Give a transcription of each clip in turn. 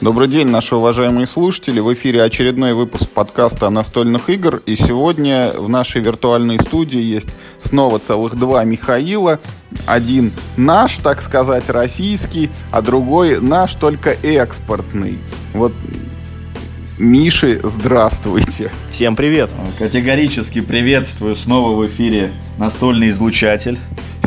Добрый день, наши уважаемые слушатели. В эфире очередной выпуск подкаста о настольных игр. И сегодня в нашей виртуальной студии есть снова целых два Михаила. Один наш, так сказать, российский, а другой наш, только экспортный. Вот Миши, здравствуйте. Всем привет. Категорически приветствую снова в эфире настольный излучатель.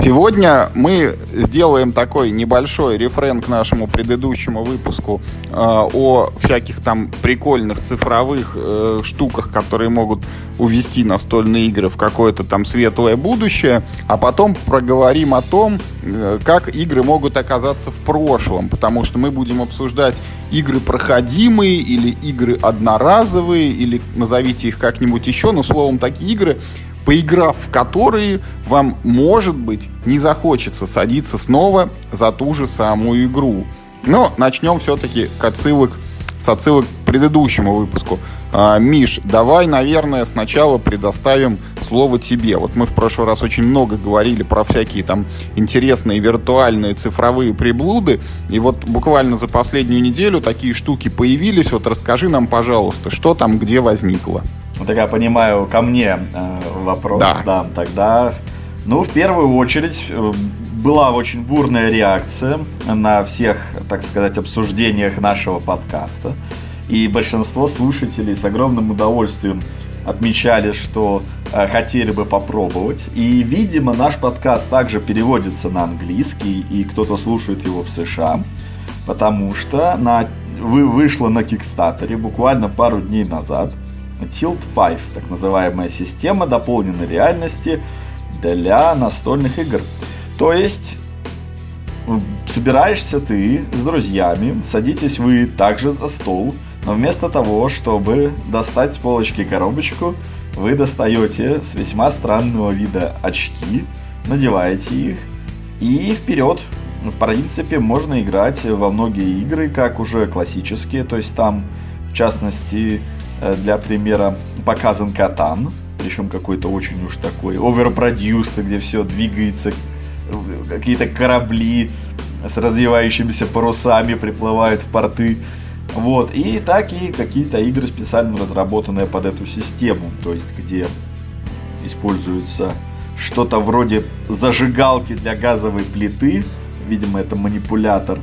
Сегодня мы сделаем такой небольшой рефрен к нашему предыдущему выпуску э, о всяких там прикольных цифровых э, штуках, которые могут увести настольные игры в какое-то там светлое будущее, а потом проговорим о том, э, как игры могут оказаться в прошлом, потому что мы будем обсуждать игры проходимые или игры одноразовые, или назовите их как-нибудь еще, но словом такие игры, поиграв в которые, вам, может быть, не захочется садиться снова за ту же самую игру. Но начнем все-таки к отсылок, с отсылок к предыдущему выпуску. А, Миш, давай, наверное, сначала предоставим слово тебе. Вот мы в прошлый раз очень много говорили про всякие там интересные виртуальные цифровые приблуды, и вот буквально за последнюю неделю такие штуки появились. Вот расскажи нам, пожалуйста, что там где возникло. Вот так я понимаю, ко мне э, вопрос. Да. да. Тогда, ну, в первую очередь, э, была очень бурная реакция на всех, так сказать, обсуждениях нашего подкаста. И большинство слушателей с огромным удовольствием отмечали, что э, хотели бы попробовать. И, видимо, наш подкаст также переводится на английский, и кто-то слушает его в США, потому что на, вы, вышло на Кикстатере буквально пару дней назад Tilt 5, так называемая система дополненной реальности для настольных игр. То есть собираешься ты с друзьями, садитесь вы также за стол, но вместо того, чтобы достать с полочки коробочку, вы достаете с весьма странного вида очки, надеваете их и вперед. В принципе, можно играть во многие игры, как уже классические, то есть там, в частности, Э, для примера показан Катан, причем какой-то очень уж такой overproduced, где все двигается, какие-то корабли с развивающимися парусами приплывают в порты. Вот, и так и какие-то игры специально разработанные под эту систему, то есть где используется что-то вроде зажигалки для газовой плиты, видимо это манипулятор,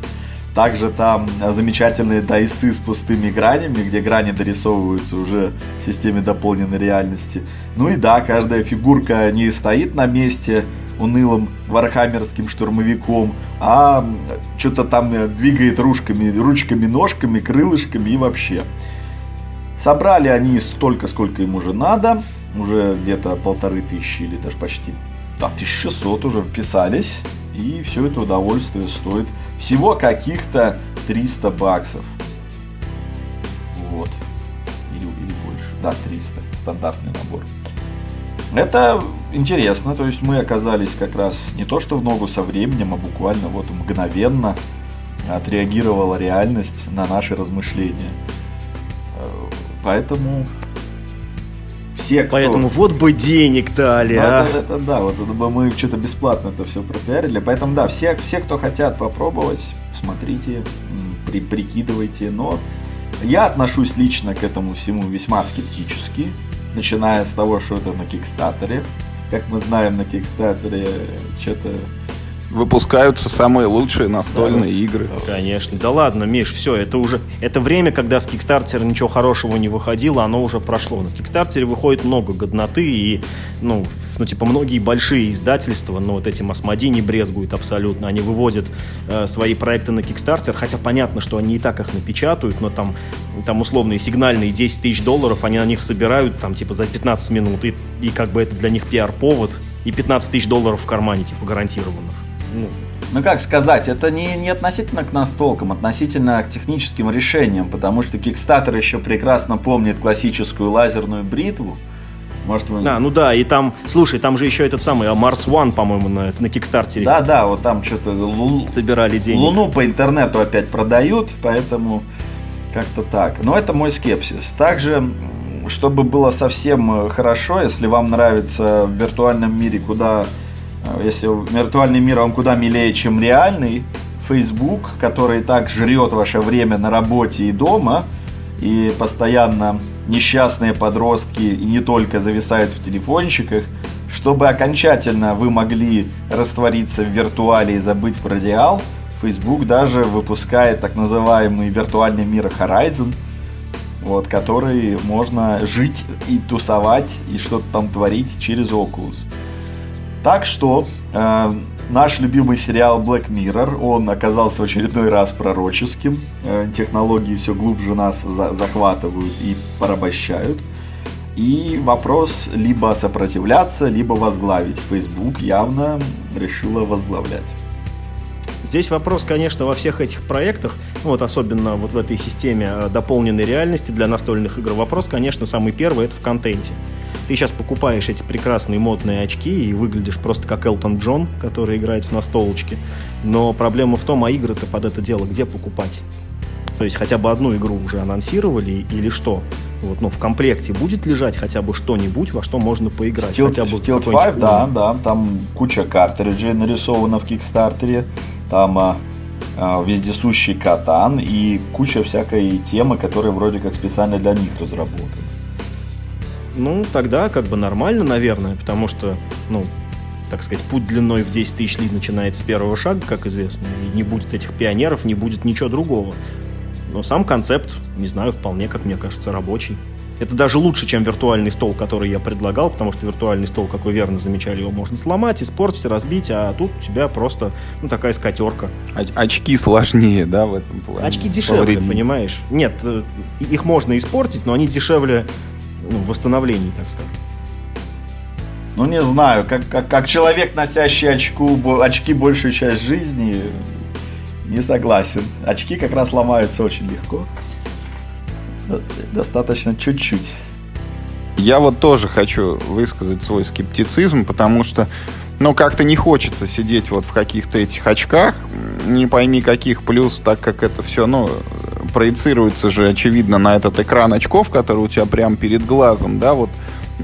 также там замечательные дайсы с пустыми гранями, где грани дорисовываются уже в системе дополненной реальности. Ну и да, каждая фигурка не стоит на месте унылым вархаммерским штурмовиком, а что-то там двигает ручками, ручками, ножками, крылышками и вообще. Собрали они столько, сколько им уже надо, уже где-то полторы тысячи или даже почти да, 1600 уже вписались, и все это удовольствие стоит всего каких-то 300 баксов. Вот. Или, или больше. Да, 300. Стандартный набор. Это интересно, то есть мы оказались как раз не то что в ногу со временем, а буквально вот мгновенно отреагировала реальность на наши размышления. Э, поэтому все, кто... Поэтому вот бы денег дали, ну, а. Это, это, да, вот это бы мы что-то бесплатно это все пропиарили. Поэтому да, все, все, кто хотят попробовать, смотрите, при, прикидывайте. Но я отношусь лично к этому всему весьма скептически. Начиная с того, что это на Кикстатере. Как мы знаем, на Кикстатере что-то выпускаются самые лучшие настольные да, игры. Конечно. Да ладно, Миш, все, это уже... Это время, когда с Kickstarter ничего хорошего не выходило, оно уже прошло. На Kickstarter выходит много годноты, и, ну, ну, типа, многие большие издательства, но вот этим Асмоди не брезгуют абсолютно. Они выводят э, свои проекты на Kickstarter, хотя понятно, что они и так их напечатают, но там, там условные сигнальные 10 тысяч долларов, они на них собирают, там, типа, за 15 минут, и, и как бы это для них пиар-повод, и 15 тысяч долларов в кармане, типа, гарантированных ну, ну как сказать, это не, не относительно к настолкам, относительно к техническим решениям, потому что Kickstarter еще прекрасно помнит классическую лазерную бритву. Может, вы... Да, ну да, и там, слушай, там же еще этот самый Mars One, по-моему, на, на Кикстартере. Да, да, вот там что-то лу... собирали деньги. Луну по интернету опять продают, поэтому как-то так. Но это мой скепсис. Также, чтобы было совсем хорошо, если вам нравится в виртуальном мире, куда Э, если виртуальный мир вам куда милее, чем реальный, Facebook, который так жрет ваше время на работе и дома, и постоянно несчастные подростки и не только зависают в телефончиках, чтобы окончательно вы могли раствориться в виртуале и забыть про реал, Facebook даже выпускает так называемый виртуальный мир Horizon, вот, который можно жить и тусовать и что-то там творить через Oculus. Так что э, наш любимый сериал Black Mirror, он оказался в очередной раз пророческим. Э, технологии все глубже нас за захватывают и порабощают. И вопрос либо сопротивляться, либо возглавить. Facebook явно решила возглавлять. Здесь вопрос, конечно, во всех этих проектах, вот особенно вот в этой системе э, дополненной реальности для настольных игр, вопрос, конечно, самый первый, это в контенте. Ты сейчас покупаешь эти прекрасные модные очки и выглядишь просто как Элтон Джон, который играет в настолочке. Но проблема в том, а игры-то под это дело где покупать? То есть хотя бы одну игру уже анонсировали или что? Вот, ну, в комплекте будет лежать хотя бы что-нибудь, во что можно поиграть. Steel, хотя бы Steel 5, да, да, там куча картриджей нарисована в Кикстартере, там а, а, вездесущий катан и куча всякой темы, которые вроде как специально для них разработаны. Ну, тогда как бы нормально, наверное, потому что, ну, так сказать, путь длиной в 10 тысяч ли начинается с первого шага, как известно, и не будет этих пионеров, не будет ничего другого. Но сам концепт, не знаю, вполне, как мне кажется, рабочий. Это даже лучше, чем виртуальный стол, который я предлагал, потому что виртуальный стол, как вы верно замечали, его можно сломать, испортить, разбить, а тут у тебя просто ну, такая скатерка. Оч- очки сложнее, да, в этом плане? Очки дешевле, Повредить. понимаешь? Нет, э, их можно испортить, но они дешевле ну, в восстановлении, так сказать. Ну, не знаю, как, как, как человек, носящий очку, очки большую часть жизни, не согласен. Очки как раз ломаются очень легко. Достаточно чуть-чуть. Я вот тоже хочу высказать свой скептицизм, потому что, ну, как-то не хочется сидеть вот в каких-то этих очках, не пойми каких, плюс, так как это все, ну, проецируется же, очевидно, на этот экран очков, который у тебя прямо перед глазом, да, вот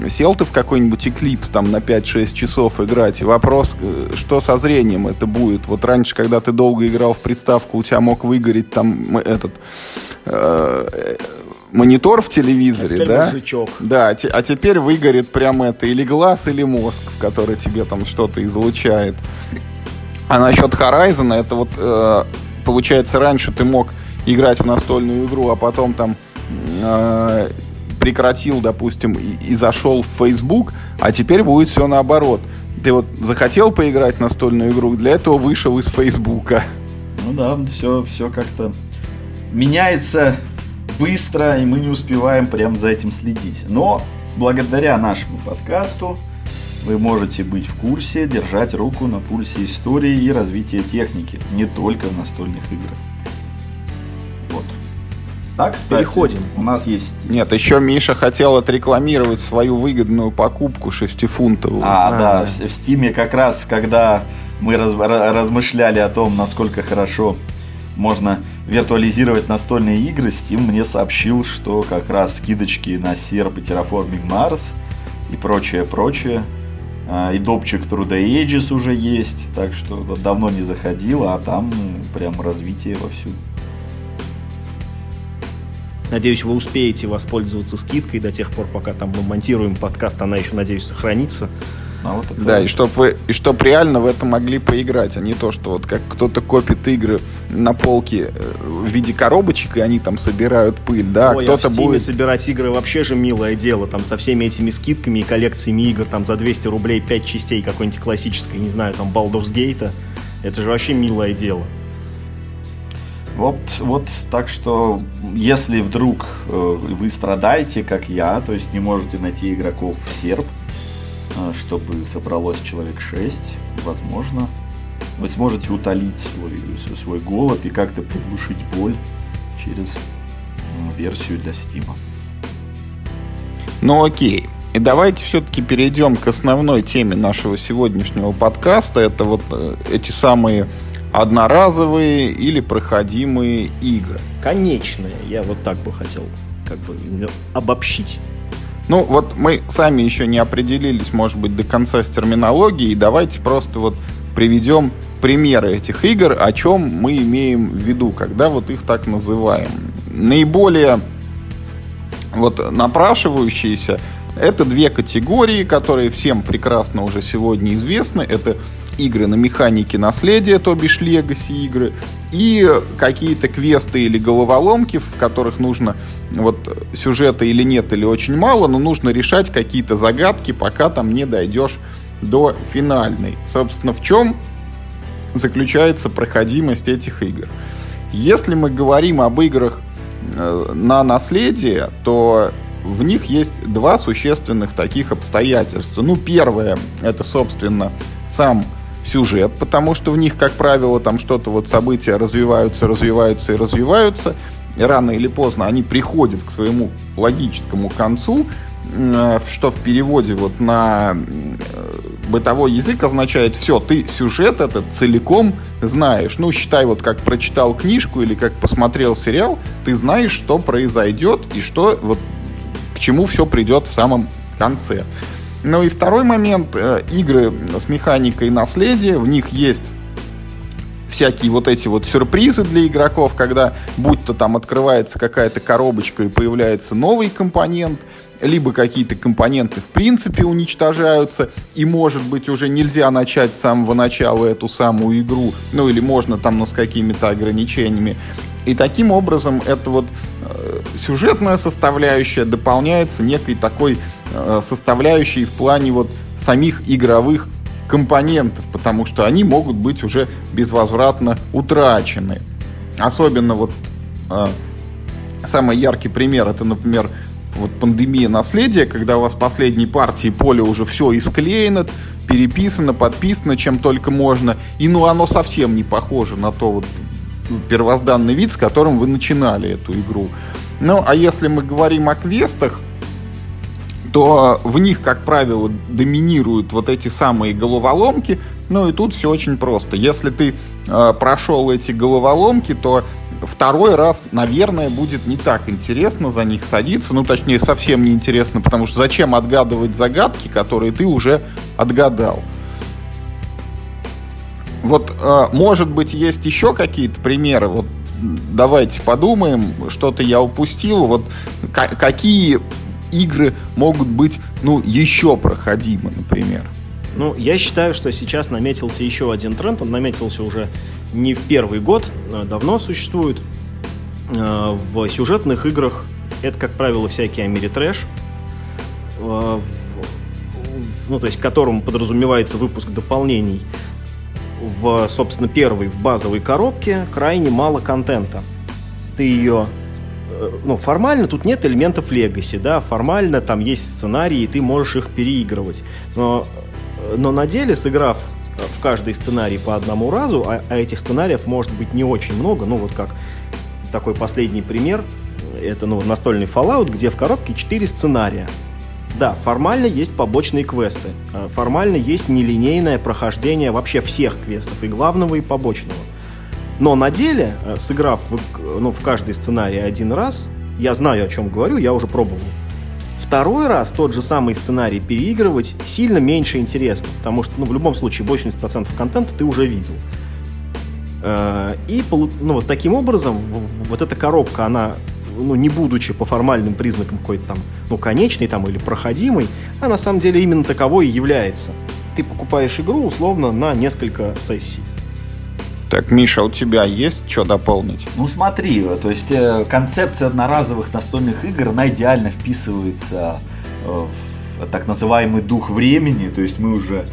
сел ты в какой-нибудь Eclipse там на 5-6 часов играть, и вопрос, э, что со зрением это будет. Вот раньше, когда ты долго играл в приставку, у тебя мог выгореть там этот э, монитор в телевизоре, а да? Мужичок. Да, а теперь выгорит прямо это или глаз, или мозг, в который тебе там что-то излучает. А насчет Horizon, это вот э, получается раньше ты мог играть в настольную игру, а потом там э, прекратил, допустим, и, и зашел в Facebook, а теперь будет все наоборот. Ты вот захотел поиграть в настольную игру, для этого вышел из Фейсбука. Ну да, все, все как-то меняется быстро, и мы не успеваем прям за этим следить. Но благодаря нашему подкасту вы можете быть в курсе, держать руку на пульсе истории и развития техники, не только в настольных играх. Так, кстати, Переходим. У нас есть... Нет, еще Миша хотел отрекламировать свою выгодную покупку 6-фунтовую. А, а да, да, в, в Стиме как раз, когда мы раз, размышляли о том, насколько хорошо можно виртуализировать настольные игры, Steam мне сообщил, что как раз скидочки на Serp и Terraforming Mars и прочее, прочее. А, и допчик True Day Ages уже есть, так что давно не заходил, а там прям развитие вовсю. Надеюсь, вы успеете воспользоваться скидкой до тех пор, пока там мы монтируем подкаст, она еще, надеюсь, сохранится. А вот это... Да, и чтобы вы, и чтоб реально в это могли поиграть, а не то, что вот как кто-то копит игры на полке э, в виде коробочек, и они там собирают пыль, да, Ой, кто-то а в будет... собирать игры вообще же милое дело, там со всеми этими скидками и коллекциями игр, там за 200 рублей 5 частей какой-нибудь классической, не знаю, там Baldur's Gate, это же вообще милое дело. Вот, вот так что, если вдруг э, вы страдаете, как я, то есть не можете найти игроков в серб, э, чтобы собралось человек 6, возможно, вы сможете утолить свой, свой голод и как-то приглушить боль через э, версию для Стима. Ну окей. И давайте все-таки перейдем к основной теме нашего сегодняшнего подкаста. Это вот эти самые одноразовые или проходимые игры. Конечные, я вот так бы хотел как бы обобщить. Ну, вот мы сами еще не определились, может быть, до конца с терминологией. Давайте просто вот приведем примеры этих игр, о чем мы имеем в виду, когда вот их так называем. Наиболее вот напрашивающиеся это две категории, которые всем прекрасно уже сегодня известны. Это игры на механике наследия, то бишь легаси игры, и какие-то квесты или головоломки, в которых нужно вот сюжета или нет, или очень мало, но нужно решать какие-то загадки, пока там не дойдешь до финальной. Собственно, в чем заключается проходимость этих игр? Если мы говорим об играх э, на наследие, то в них есть два существенных таких обстоятельства. Ну, первое, это, собственно, сам сюжет, потому что в них, как правило, там что-то вот события развиваются, развиваются и развиваются, и рано или поздно они приходят к своему логическому концу, э, что в переводе вот на э, бытовой язык означает все, ты сюжет этот целиком знаешь. Ну, считай, вот как прочитал книжку или как посмотрел сериал, ты знаешь, что произойдет и что вот к чему все придет в самом конце. Ну и второй момент, э, игры с механикой наследия, в них есть всякие вот эти вот сюрпризы для игроков, когда будь то там открывается какая-то коробочка и появляется новый компонент, либо какие-то компоненты в принципе уничтожаются, и может быть уже нельзя начать с самого начала эту самую игру, ну или можно там, но с какими-то ограничениями. И таким образом это вот э, сюжетная составляющая дополняется некой такой э, составляющей в плане вот самих игровых компонентов, потому что они могут быть уже безвозвратно утрачены. Особенно вот э, самый яркий пример это, например, вот пандемия наследия, когда у вас последней партии поле уже все исклеено, переписано, подписано, чем только можно, и ну оно совсем не похоже на то вот первозданный вид, с которым вы начинали эту игру. Ну, а если мы говорим о квестах, то в них, как правило, доминируют вот эти самые головоломки. Ну и тут все очень просто. Если ты э, прошел эти головоломки, то второй раз, наверное, будет не так интересно за них садиться. Ну, точнее, совсем не интересно, потому что зачем отгадывать загадки, которые ты уже отгадал. Вот, э, может быть, есть еще какие-то примеры? Вот давайте подумаем, что-то я упустил. Вот какие игры могут быть, ну, еще проходимы, например? Ну, я считаю, что сейчас наметился еще один тренд. Он наметился уже не в первый год, а давно существует. Э, в сюжетных играх это, как правило, всякий Америтрэш, э, ну, то есть к которому подразумевается выпуск дополнений в, собственно, первой, в базовой коробке крайне мало контента. Ты ее э, ну, формально тут нет элементов легаси, да, формально там есть сценарии, и ты можешь их переигрывать. Но, э, но на деле, сыграв в каждый сценарий по одному разу, а, а этих сценариев может быть не очень много, ну вот как такой последний пример, это ну, настольный Fallout, где в коробке 4 сценария. Да, формально есть побочные квесты. Э, формально есть нелинейное прохождение вообще всех квестов, и главного, и побочного. Но на деле, э, сыграв в, ну, в каждый сценарий один раз, я знаю, о чем говорю, я уже пробовал. Второй раз тот же самый сценарий переигрывать сильно меньше интересно, потому что ну, в любом случае 80% контента ты уже видел. Э, и ну, вот таким образом вот эта коробка, она ну, не будучи по формальным признакам какой-то там, ну, конечной там или проходимой, а на самом деле именно таковой и является. Ты покупаешь игру условно на несколько сессий. Так, Миша, у тебя есть что дополнить? Ну смотри, то есть э, концепция одноразовых настольных игр, она идеально вписывается э, в так называемый дух времени, то есть мы уже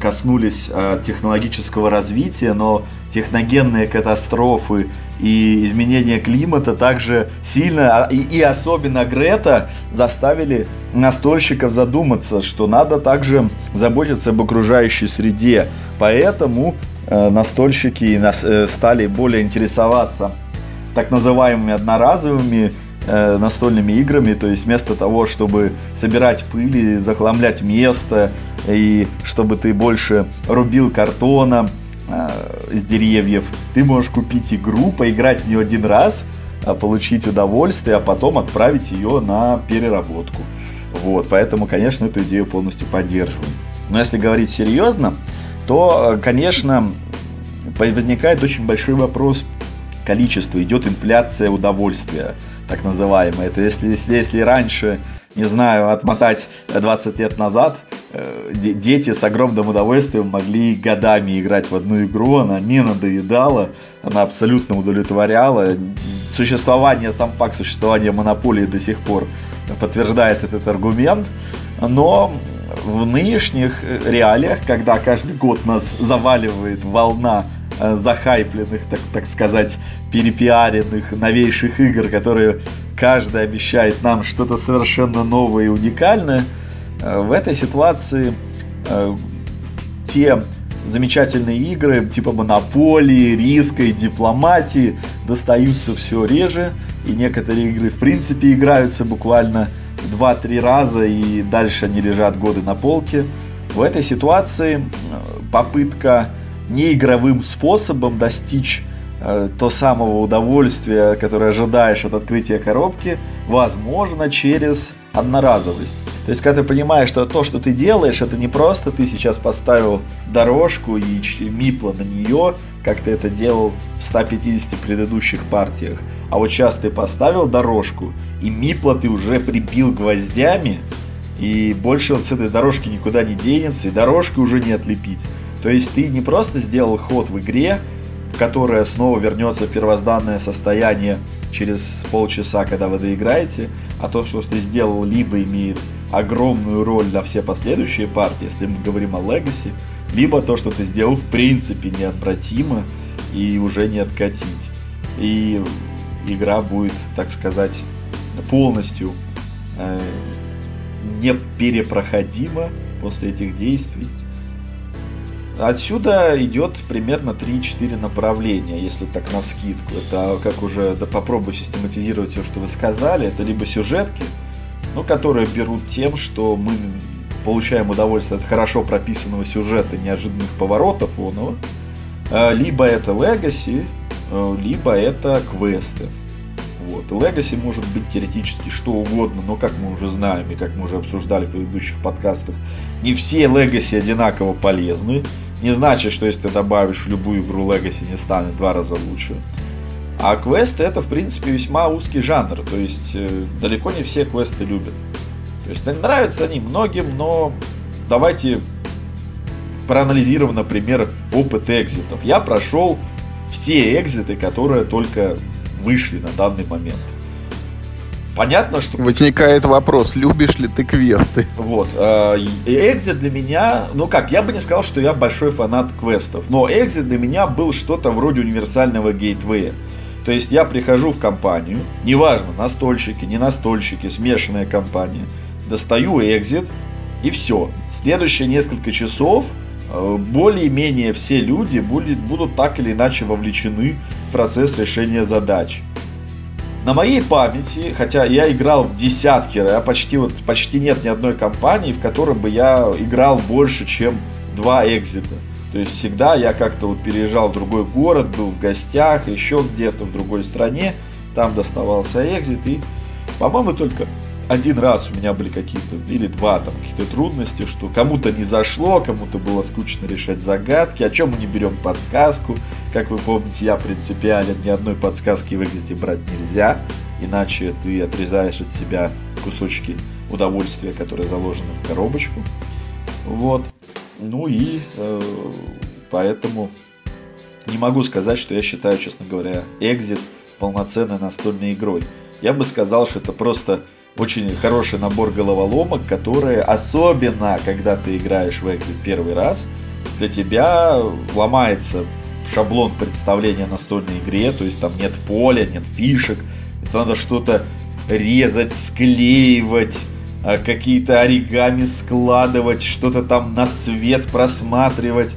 коснулись э, технологического развития, но техногенные катастрофы и изменение климата также сильно, а, и, и особенно Грета, заставили настольщиков задуматься, что надо также заботиться об окружающей среде. Поэтому э, настольщики нас, э, стали более интересоваться так называемыми одноразовыми э, настольными играми, то есть вместо того, чтобы собирать пыль и захламлять место, и чтобы ты больше рубил картоном э, из деревьев, ты можешь купить игру, поиграть в нее один раз, э, получить удовольствие, а потом отправить ее на переработку. Вот, поэтому, конечно, эту идею полностью поддерживаем. Но если говорить серьезно, то, э, конечно, возникает очень большой вопрос количества. Идет инфляция удовольствия, так называемая. Это если, если, если раньше, не знаю, отмотать 20 лет назад, э, дети с огромным удовольствием могли годами играть в одну игру, она не надоедала, она абсолютно удовлетворяла. Существование, сам факт существования монополии до сих пор подтверждает этот аргумент, но в нынешних э, реалиях, когда каждый год нас заваливает волна э, захайпленных, так, так сказать, перепиаренных новейших игр, которые каждый обещает нам что-то совершенно новое и уникальное, э, в этой ситуации те замечательные игры типа Монополии, Риска и Дипломатии достаются все реже, и некоторые игры в принципе играются буквально 2-3 раза и дальше они лежат годы на полке. В этой ситуации э, попытка неигровым способом достичь э, то самого удовольствия, которое ожидаешь от открытия коробки, возможно через одноразовость. То есть, когда ты понимаешь, что то, что ты делаешь, это не просто ты сейчас поставил дорожку и мипла на нее, как ты это делал в 150 предыдущих партиях, а вот сейчас ты поставил дорожку, и мипла ты уже прибил гвоздями, и больше он с этой дорожки никуда не денется, и дорожку уже не отлепить. То есть ты не просто сделал ход в игре, которая снова вернется в первозданное состояние через полчаса, когда вы доиграете, а то, что ты сделал, либо имеет огромную роль на все последующие партии, если мы говорим о Legacy, либо то, что ты сделал в принципе неотвратимо и уже не откатить. И игра будет, так сказать, полностью э, не перепроходима после этих действий. Отсюда идет примерно 3-4 направления, если так на вскидку. Это как уже да, попробую систематизировать все, что вы сказали. Это либо сюжетки, ну, которые берут тем, что мы получаем удовольствие от хорошо прописанного сюжета, неожиданных поворотов оного, э, либо это Legacy, э, либо это квесты. Вот. Legacy может быть теоретически что угодно, но как мы уже знаем и как мы уже обсуждали в предыдущих подкастах, не все Legacy одинаково полезны. Не значит, что если ты добавишь любую игру Legacy не станет в два раза лучше. А квесты это, в принципе, весьма узкий жанр. То есть э, далеко не все квесты любят. То есть нравятся они многим, но давайте проанализируем, например, опыт экзитов. Я прошел все экзиты, которые только вышли на данный момент. Понятно, что... Возникает вопрос, любишь ли ты квесты? Вот. Э, экзит для меня... Ну как, я бы не сказал, что я большой фанат квестов. Но экзит для меня был что-то вроде универсального гейтвея. То есть я прихожу в компанию, неважно, настольщики, не настольщики, смешанная компания, достаю экзит, и все. Следующие несколько часов э, более-менее все люди будут, будут так или иначе вовлечены в процесс решения задач. На моей памяти, хотя я играл в десятки, а почти, вот, почти нет ни одной компании, в которой бы я играл больше, чем два экзита. То есть всегда я как-то вот переезжал в другой город, был в гостях, еще где-то в другой стране, там доставался экзит и, по-моему, только один раз у меня были какие-то, или два там какие-то трудности, что кому-то не зашло, кому-то было скучно решать загадки, о чем мы не берем подсказку. Как вы помните, я принципиален, ни одной подсказки в экзите брать нельзя, иначе ты отрезаешь от себя кусочки удовольствия, которые заложены в коробочку. Вот. Ну и э, поэтому не могу сказать, что я считаю, честно говоря, Exit полноценной настольной игрой. Я бы сказал, что это просто очень хороший набор головоломок, которые, особенно когда ты играешь в Exit первый раз, для тебя ломается шаблон представления настольной игре, то есть там нет поля, нет фишек, это надо что-то резать, склеивать, какие-то оригами складывать, что-то там на свет просматривать.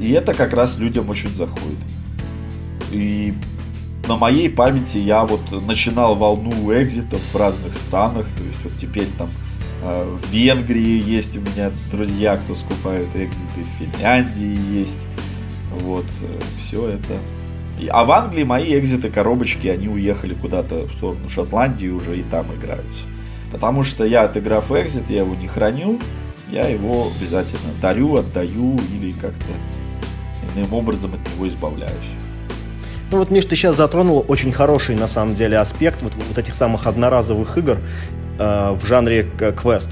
И это как раз людям очень заходит. И на моей памяти я вот начинал волну экзитов в разных странах. То есть вот теперь там э, в Венгрии есть у меня друзья, кто скупают экзиты, в Финляндии есть. Вот, э, все это. А в Англии мои экзиты коробочки, они уехали куда-то в сторону Шотландии уже и там играются. Потому что я, отыграв экзит, я его не храню, я его обязательно дарю, отдаю или как-то иным образом от него избавляюсь. Ну вот, Миш, ты сейчас затронул очень хороший, на самом деле, аспект вот, вот этих самых одноразовых игр э, в жанре квест.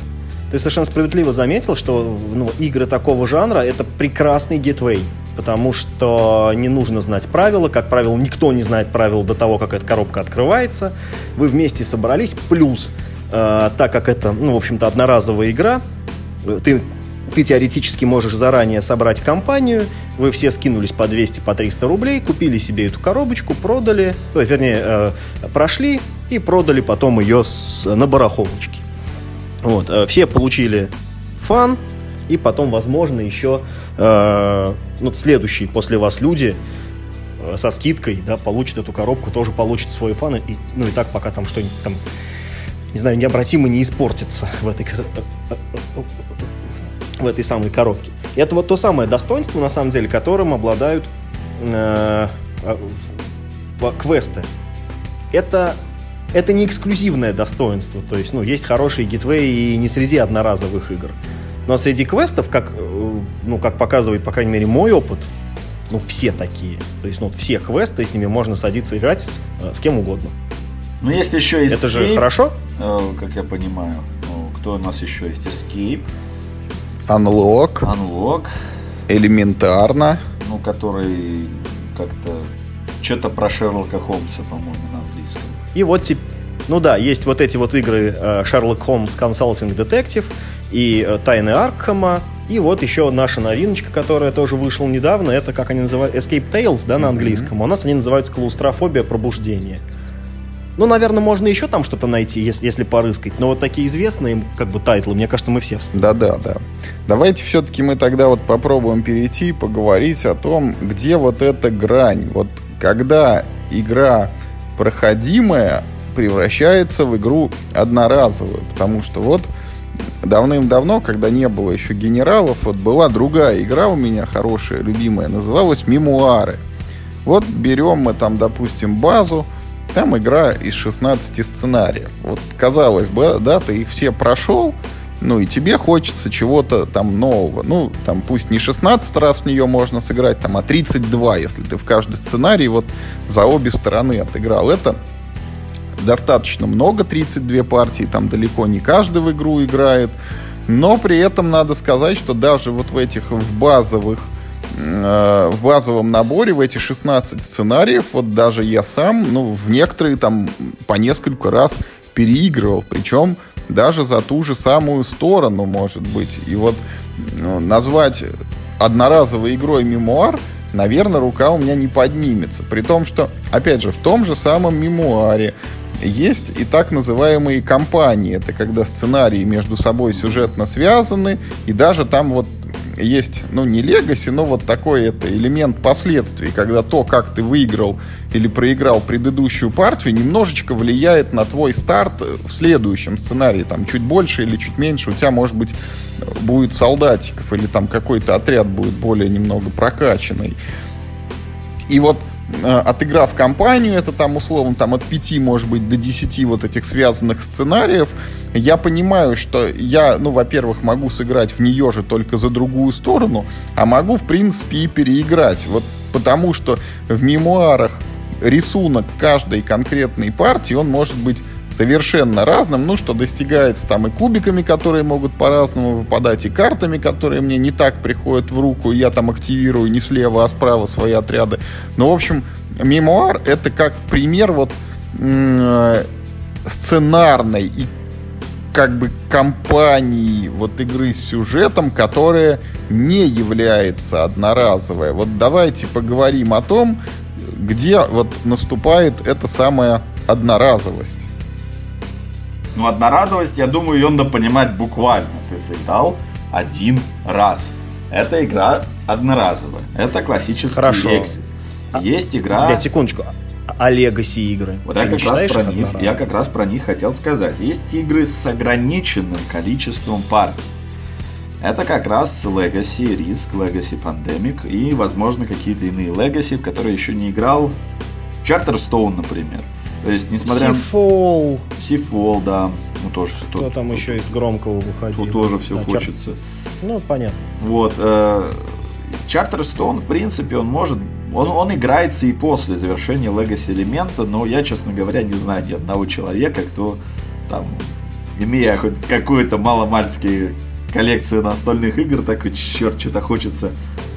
Ты совершенно справедливо заметил, что ну, игры такого жанра — это прекрасный гетвей, потому что не нужно знать правила. Как правило, никто не знает правил до того, как эта коробка открывается. Вы вместе собрались, плюс, э, так как это, ну, в общем-то, одноразовая игра, ты ты теоретически можешь заранее собрать компанию, вы все скинулись по 200, по 300 рублей, купили себе эту коробочку, продали, то, вернее, э, прошли и продали потом ее с, на барахолочке. Вот, э, все получили фан, и потом, возможно, еще э, ну, следующие после вас люди э, со скидкой, да, получат эту коробку, тоже получат свой фан, и, ну и так пока там что-нибудь там, не знаю, необратимо не испортится в этой в этой самой коробке. И это вот то самое достоинство, на самом деле, которым обладают э, квесты. Это, это не эксклюзивное достоинство. То есть, ну, есть хорошие гитвей и не среди одноразовых игр. Но среди квестов, как, э, ну, как показывает, по крайней мере, мой опыт, ну, все такие. То есть, ну, все квесты, с ними можно садиться играть с, э, с кем угодно. Ну, есть еще Escape. Это же хорошо? Э, как я понимаю. Ну, кто у нас еще есть? Escape. Unlock. Unlock. Элементарно. Ну, который как-то что-то про Шерлока Холмса, по-моему, на английском. И вот теперь ну да, есть вот эти вот игры Sherlock Holmes Consulting Detective и э, Тайны Аркхема. И вот еще наша новиночка, которая тоже вышла недавно, это как они называют, Escape Tales, да, на английском. Mm-hmm. У нас они называются клаустрофобия пробуждения. Ну, наверное, можно еще там что-то найти, если, если порыскать. Но вот такие известные, как бы, тайтлы, мне кажется, мы все Да-да, да. Давайте все-таки мы тогда вот попробуем перейти и поговорить о том, где вот эта грань. Вот когда игра проходимая превращается в игру одноразовую. Потому что вот давным-давно, когда не было еще генералов, вот была другая игра у меня хорошая, любимая, называлась «Мемуары». Вот берем мы там, допустим, базу, там игра из 16 сценариев. Вот, казалось бы, да, ты их все прошел, ну и тебе хочется чего-то там нового. Ну, там пусть не 16 раз в нее можно сыграть, там, а 32, если ты в каждый сценарий вот за обе стороны отыграл. Это достаточно много, 32 партии, там далеко не каждый в игру играет. Но при этом надо сказать, что даже вот в этих в базовых в базовом наборе в эти 16 сценариев, вот даже я сам, ну, в некоторые там по несколько раз переигрывал, причем даже за ту же самую сторону, может быть. И вот ну, назвать одноразовой игрой мемуар, наверное, рука у меня не поднимется. При том, что, опять же, в том же самом мемуаре есть и так называемые компании. Это когда сценарии между собой сюжетно связаны, и даже там вот есть, ну, не легаси, но вот такой это элемент последствий, когда то, как ты выиграл или проиграл предыдущую партию, немножечко влияет на твой старт в следующем сценарии, там, чуть больше или чуть меньше, у тебя, может быть, будет солдатиков, или там какой-то отряд будет более немного прокачанный. И вот отыграв кампанию, это там условно там от 5, может быть, до 10 вот этих связанных сценариев, я понимаю, что я, ну, во-первых, могу сыграть в нее же только за другую сторону, а могу, в принципе, и переиграть. Вот потому что в мемуарах рисунок каждой конкретной партии, он может быть совершенно разным, ну, что достигается там и кубиками, которые могут по-разному выпадать, и картами, которые мне не так приходят в руку, я там активирую не слева, а справа свои отряды. Ну, в общем, мемуар — это как пример вот э, сценарной и как бы компании вот игры с сюжетом, которая не является одноразовой. Вот давайте поговорим о том, где вот наступает эта самая одноразовость. Ну, одноразовость, я думаю, ее надо понимать буквально. Ты сыграл один раз. Эта игра одноразовая. Это классический Хорошо. экзит. А, Есть игра... Для секундочку. А Legacy игры? Вот я как, раз про них, я как раз про них хотел сказать. Есть игры с ограниченным количеством партий. Это как раз Legacy Risk, Legacy Pandemic и, возможно, какие-то иные Legacy, в которые еще не играл. Charterstone, например. То есть, несмотря... Seafall. Seafall, да. Ну, тоже... Кто тут, там тут, еще из громкого выходил? Тут тоже все да, хочется. Ну, понятно. Вот. Э, Charterstone, в принципе, он может... Он, он играется и после завершения Legacy элемента, но я, честно говоря, не знаю ни одного человека, кто там, имея хоть какую-то маломальскую коллекцию настольных игр, такой, черт, что-то хочется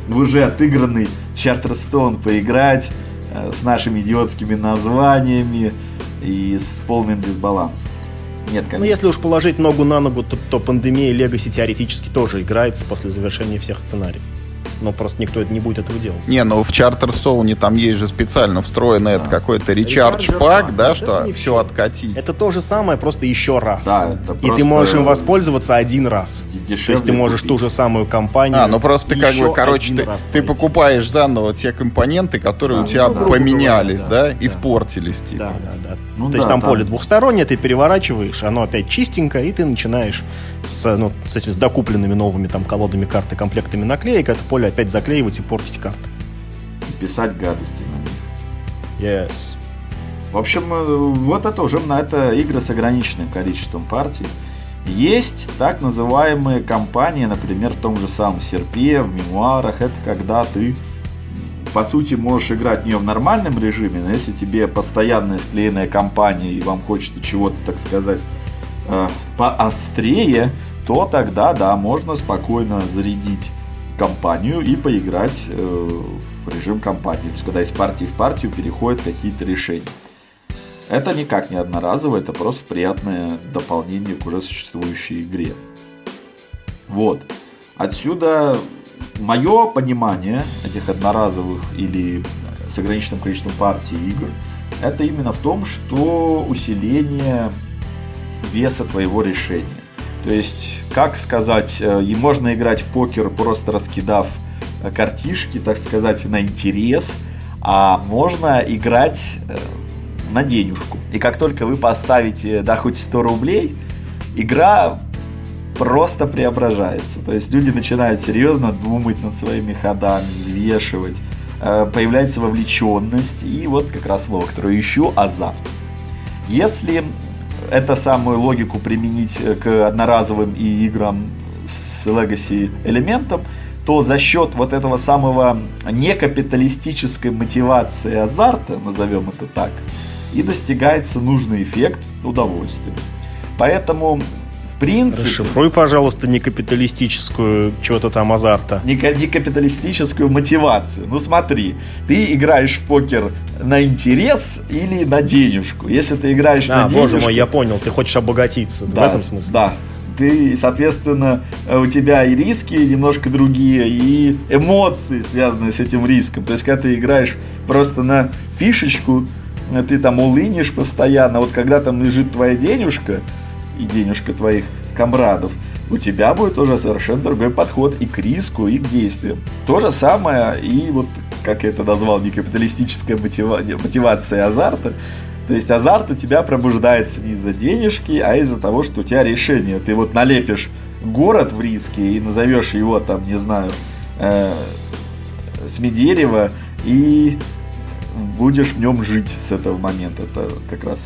в уже отыгранный Charterstone поиграть э, с нашими идиотскими названиями и с полным дисбалансом. Нет, конечно. Ну, если уж положить ногу на ногу, то, то пандемия Legacy теоретически тоже играется после завершения всех сценариев но просто никто это не будет этого делать. Не, ну в Charterstone там есть же специально встроенный да. какой-то речардж пак, да, что все, все откатить. Это то же самое, просто еще раз. Да, и ты можешь им воспользоваться один раз. То есть ты можешь купить. ту же самую компанию. А, ну просто ты как бы, короче, ты, ты покупаешь заново те компоненты, которые да, у тебя ну, поменялись, говоря, да, да, испортились. Типа. Да, да, да. Ну, то да, есть там, там поле двухстороннее, ты переворачиваешь, оно опять чистенько, и ты начинаешь с, ну, с этими с докупленными новыми там колодами карты, комплектами наклеек, это поле опять заклеивать и портить карты. И писать гадости на них. Yes. В общем, э, вот это уже на это игры с ограниченным количеством партий. Есть так называемые кампании, например, в том же самом серпе, в мемуарах. Это когда ты, по сути, можешь играть в нее в нормальном режиме, но если тебе постоянная склеенная кампания и вам хочется чего-то, так сказать, э, поострее, то тогда, да, можно спокойно зарядить компанию и поиграть э, в режим компании. То есть, когда из партии в партию переходят какие-то решения. Это никак не одноразово, это просто приятное дополнение к уже существующей игре. Вот. Отсюда мое понимание этих одноразовых или с ограниченным количеством партий игр, это именно в том, что усиление веса твоего решения. То есть, как сказать, э, и можно играть в покер, просто раскидав э, картишки, так сказать, на интерес, а можно играть э, на денежку. И как только вы поставите, да, хоть 100 рублей, игра просто преображается. То есть люди начинают серьезно думать над своими ходами, взвешивать, появляется вовлеченность, и вот как раз слово, которое ищу, азарт. Если эту самую логику применить э, к одноразовым и играм с Legacy элементом, то за счет вот этого самого некапиталистической мотивации азарта, назовем это так, и достигается нужный эффект удовольствия. Поэтому принципе... Расшифруй, пожалуйста, некапиталистическую чего-то там азарта. Некапиталистическую мотивацию. Ну смотри, ты играешь в покер на интерес или на денежку. Если ты играешь а, на денежку... боже мой, я понял, ты хочешь обогатиться. Да, в этом смысле? Да, ты, соответственно, у тебя и риски немножко другие, и эмоции, связанные с этим риском. То есть, когда ты играешь просто на фишечку, ты там улынешь постоянно, вот когда там лежит твоя денежка, и денежка твоих комрадов, у тебя будет уже совершенно другой подход и к риску, и к действиям. То же самое и вот, как я это назвал, некапиталистическая мотива... мотивация азарта. То есть азарт у тебя пробуждается не из-за денежки, а из-за того, что у тебя решение. Ты вот налепишь город в риске и назовешь его там, не знаю, э, Смедерево и будешь в нем жить с этого момента. Это как раз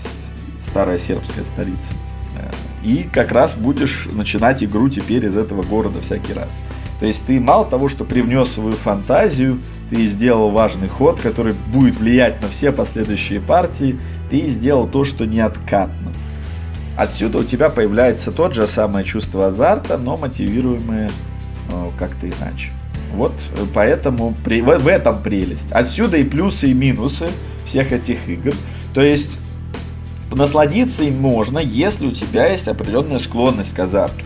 старая сербская столица. И как раз будешь начинать игру теперь из этого города всякий раз. То есть ты мало того, что привнес свою фантазию, ты сделал важный ход, который будет влиять на все последующие партии, ты сделал то, что неоткатно. Отсюда у тебя появляется тот же самое чувство азарта, но мотивируемое э, как-то иначе. Вот э, поэтому при, в, в этом прелесть. Отсюда и плюсы, и минусы всех этих игр. То есть насладиться им можно, если у тебя есть определенная склонность к азарту.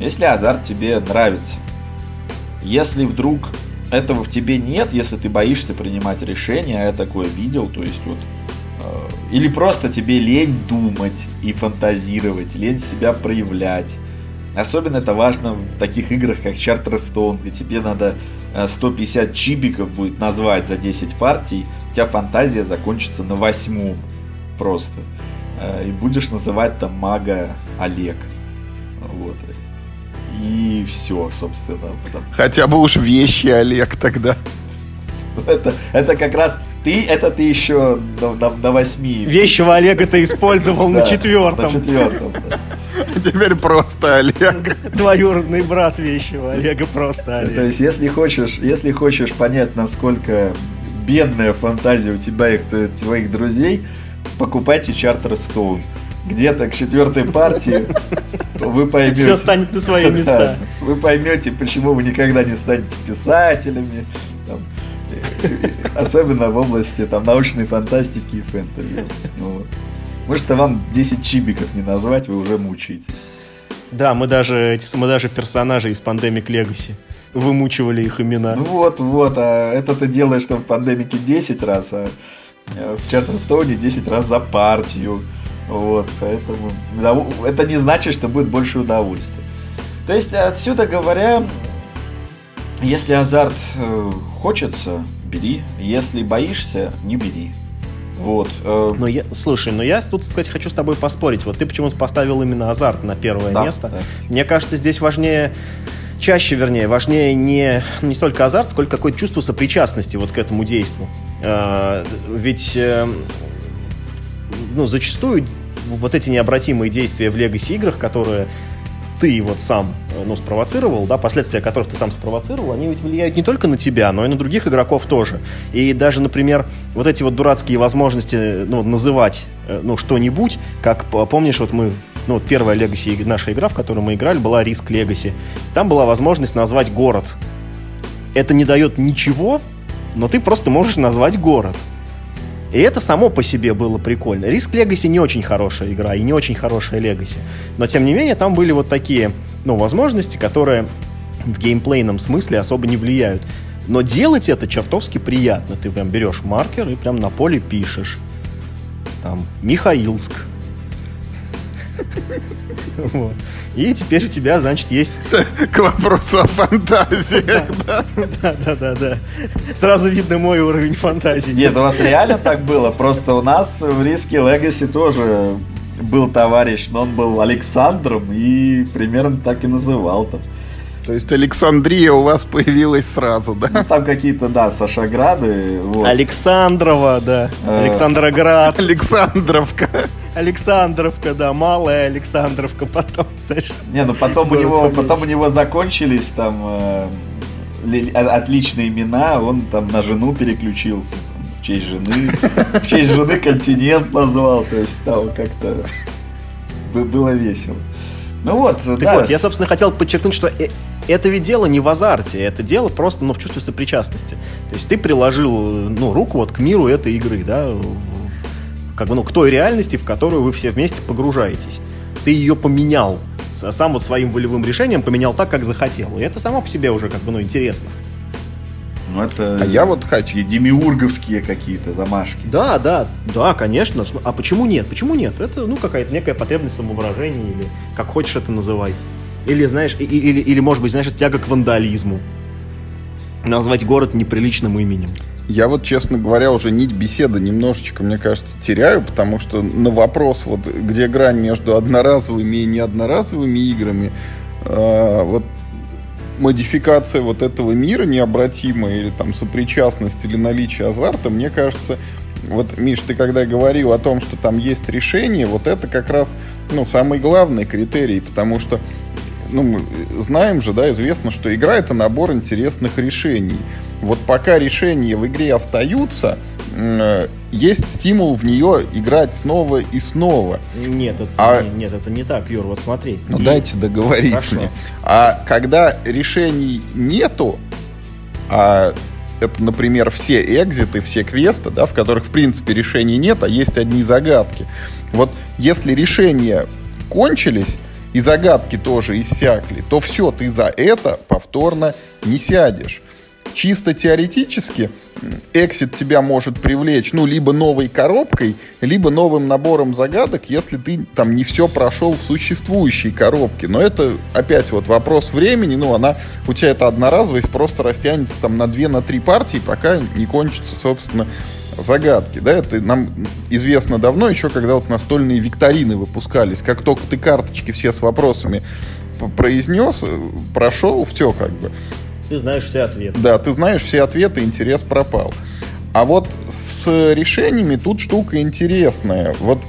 Если азарт тебе нравится. Если вдруг этого в тебе нет, если ты боишься принимать решения, а я такое видел, то есть вот э, или просто тебе лень думать и фантазировать, лень себя проявлять. Особенно это важно в таких играх, как Charterstone, где тебе надо 150 э, чибиков будет назвать за 10 партий, у тебя фантазия закончится на восьмом просто. Э, и будешь называть там мага Олег. Вот. И все, собственно. Хотя бы уж вещи Олег тогда. Это, это как раз ты, это ты еще до, до, до восьми. Вещего Олега ты использовал на четвертом. На четвертом. Теперь просто Олег. Двоюродный брат вещего Олега просто Олег. То есть, если хочешь, если хочешь понять, насколько бедная фантазия у тебя и твоих друзей, покупайте Чартер Стоун. Где-то к четвертой партии вы поймете. Все станет на свои места. Да, Вы поймете, почему вы никогда не станете писателями. там, э, особенно в области там, научной фантастики и фэнтези. Вот. Может, вам 10 чибиков не назвать, вы уже мучаетесь. Да, мы даже, мы даже персонажей из Pandemic Legacy вымучивали их имена. Ну вот, вот, а это ты делаешь там в пандемике 10 раз, а в Чартерстоуне 10 раз за партию. Вот, поэтому это не значит, что будет больше удовольствия. То есть отсюда говоря, если азарт э, хочется, бери. Если боишься, не бери. Вот. э, Но я, слушай, но я тут, кстати, хочу с тобой поспорить. Вот ты почему-то поставил именно азарт на первое Да, место. да. Мне кажется, здесь важнее, чаще, вернее, важнее не, не столько азарт, сколько какое-то чувство сопричастности вот к этому действию. А, ведь, э, ну, зачастую вот эти необратимые действия в Legacy играх, которые ты вот сам э, ну, спровоцировал, да, последствия которых ты сам спровоцировал, они ведь влияют не только на тебя, но и на других игроков тоже. И даже, например, вот эти вот дурацкие возможности ну, называть э, ну, что-нибудь, как помнишь, вот мы, ну, вот первая Legacy, наша игра, в которую мы играли, была Риск Legacy. Там была возможность назвать город. Это не дает ничего, но ты просто можешь назвать город. И это само по себе было прикольно. Риск Legacy не очень хорошая игра и не очень хорошая Legacy. Но тем не менее там были вот такие ну, возможности, которые в геймплейном смысле особо не влияют. Но делать это чертовски приятно. Ты прям берешь маркер и прям на поле пишешь. Там Михаилск. Вот. И теперь у тебя, значит, есть... К вопросу о фантазиях, да. Да-да-да. Сразу видно мой уровень фантазии. Нет, у вас реально так было? Просто у нас в Риске Легаси тоже был товарищ, но он был Александром и примерно так и называл там. То есть Александрия у вас появилась сразу, да? Ну, там какие-то, да, Сашаграды. Вот. Александрова, да. Э. Александроград. Александровка. Александровка, да, малая Александровка потом, знаешь. Не, ну потом у Город него, поменьше. потом у него закончились там э, о- отличные имена, он там на жену переключился. там, в честь жены. В честь жены континент назвал, то есть стало как-то бы- было весело. Ну вот, Так да. вот, я, собственно, хотел подчеркнуть, что э- это ведь дело не в азарте, это дело просто, ну, в чувстве сопричастности. То есть ты приложил, э, ну, руку вот к миру этой игры, да, как бы, ну, к той реальности, в которую вы все вместе погружаетесь. Ты ее поменял, сам вот своим волевым решением поменял так, как захотел. И это само по себе уже, как бы, ну, интересно. Ну это А я вот хочу. демиурговские какие-то замашки. Да, да, да, конечно. А почему нет? Почему нет? Это, ну, какая-то некая потребность самовыражения, или как хочешь это называй. Или, знаешь, и- и- или, или, может быть, знаешь, тяга к вандализму. Назвать город неприличным именем. Я вот, честно говоря, уже нить беседы немножечко, мне кажется, теряю, потому что на вопрос, вот где грань между одноразовыми и неодноразовыми играми, э, вот модификация вот этого мира необратимая или там сопричастность или наличие азарта, мне кажется, вот, Миш, ты когда говорил о том, что там есть решение, вот это как раз, ну, самый главный критерий, потому что ну, мы знаем же, да, известно, что игра это набор интересных решений. Вот пока решения в игре остаются, э, есть стимул в нее играть снова и снова. Нет, это, А- не, нет, это не так, Юр, вот смотри. Ну И- дайте договорить Хорошо. мне. А когда решений нету, а это, например, все экзиты, все квесты, да, в которых, в принципе, решений нет, а есть одни загадки. Вот если решения кончились, и загадки тоже иссякли, то все, ты за это повторно не сядешь. Чисто теоретически эксит тебя может привлечь, ну, либо новой коробкой, либо новым набором загадок, если ты там не все прошел в существующей коробке. Но это опять вот вопрос времени, ну, она, у тебя это одноразовость просто растянется там на две, на три партии, пока не кончатся, собственно, загадки, да, это нам известно давно, еще когда вот настольные викторины выпускались, как только ты карточки все с вопросами произнес, э, прошел, все как бы. Ты знаешь все ответы. Да, ты знаешь все ответы, интерес пропал. А вот с решениями тут штука интересная. Вот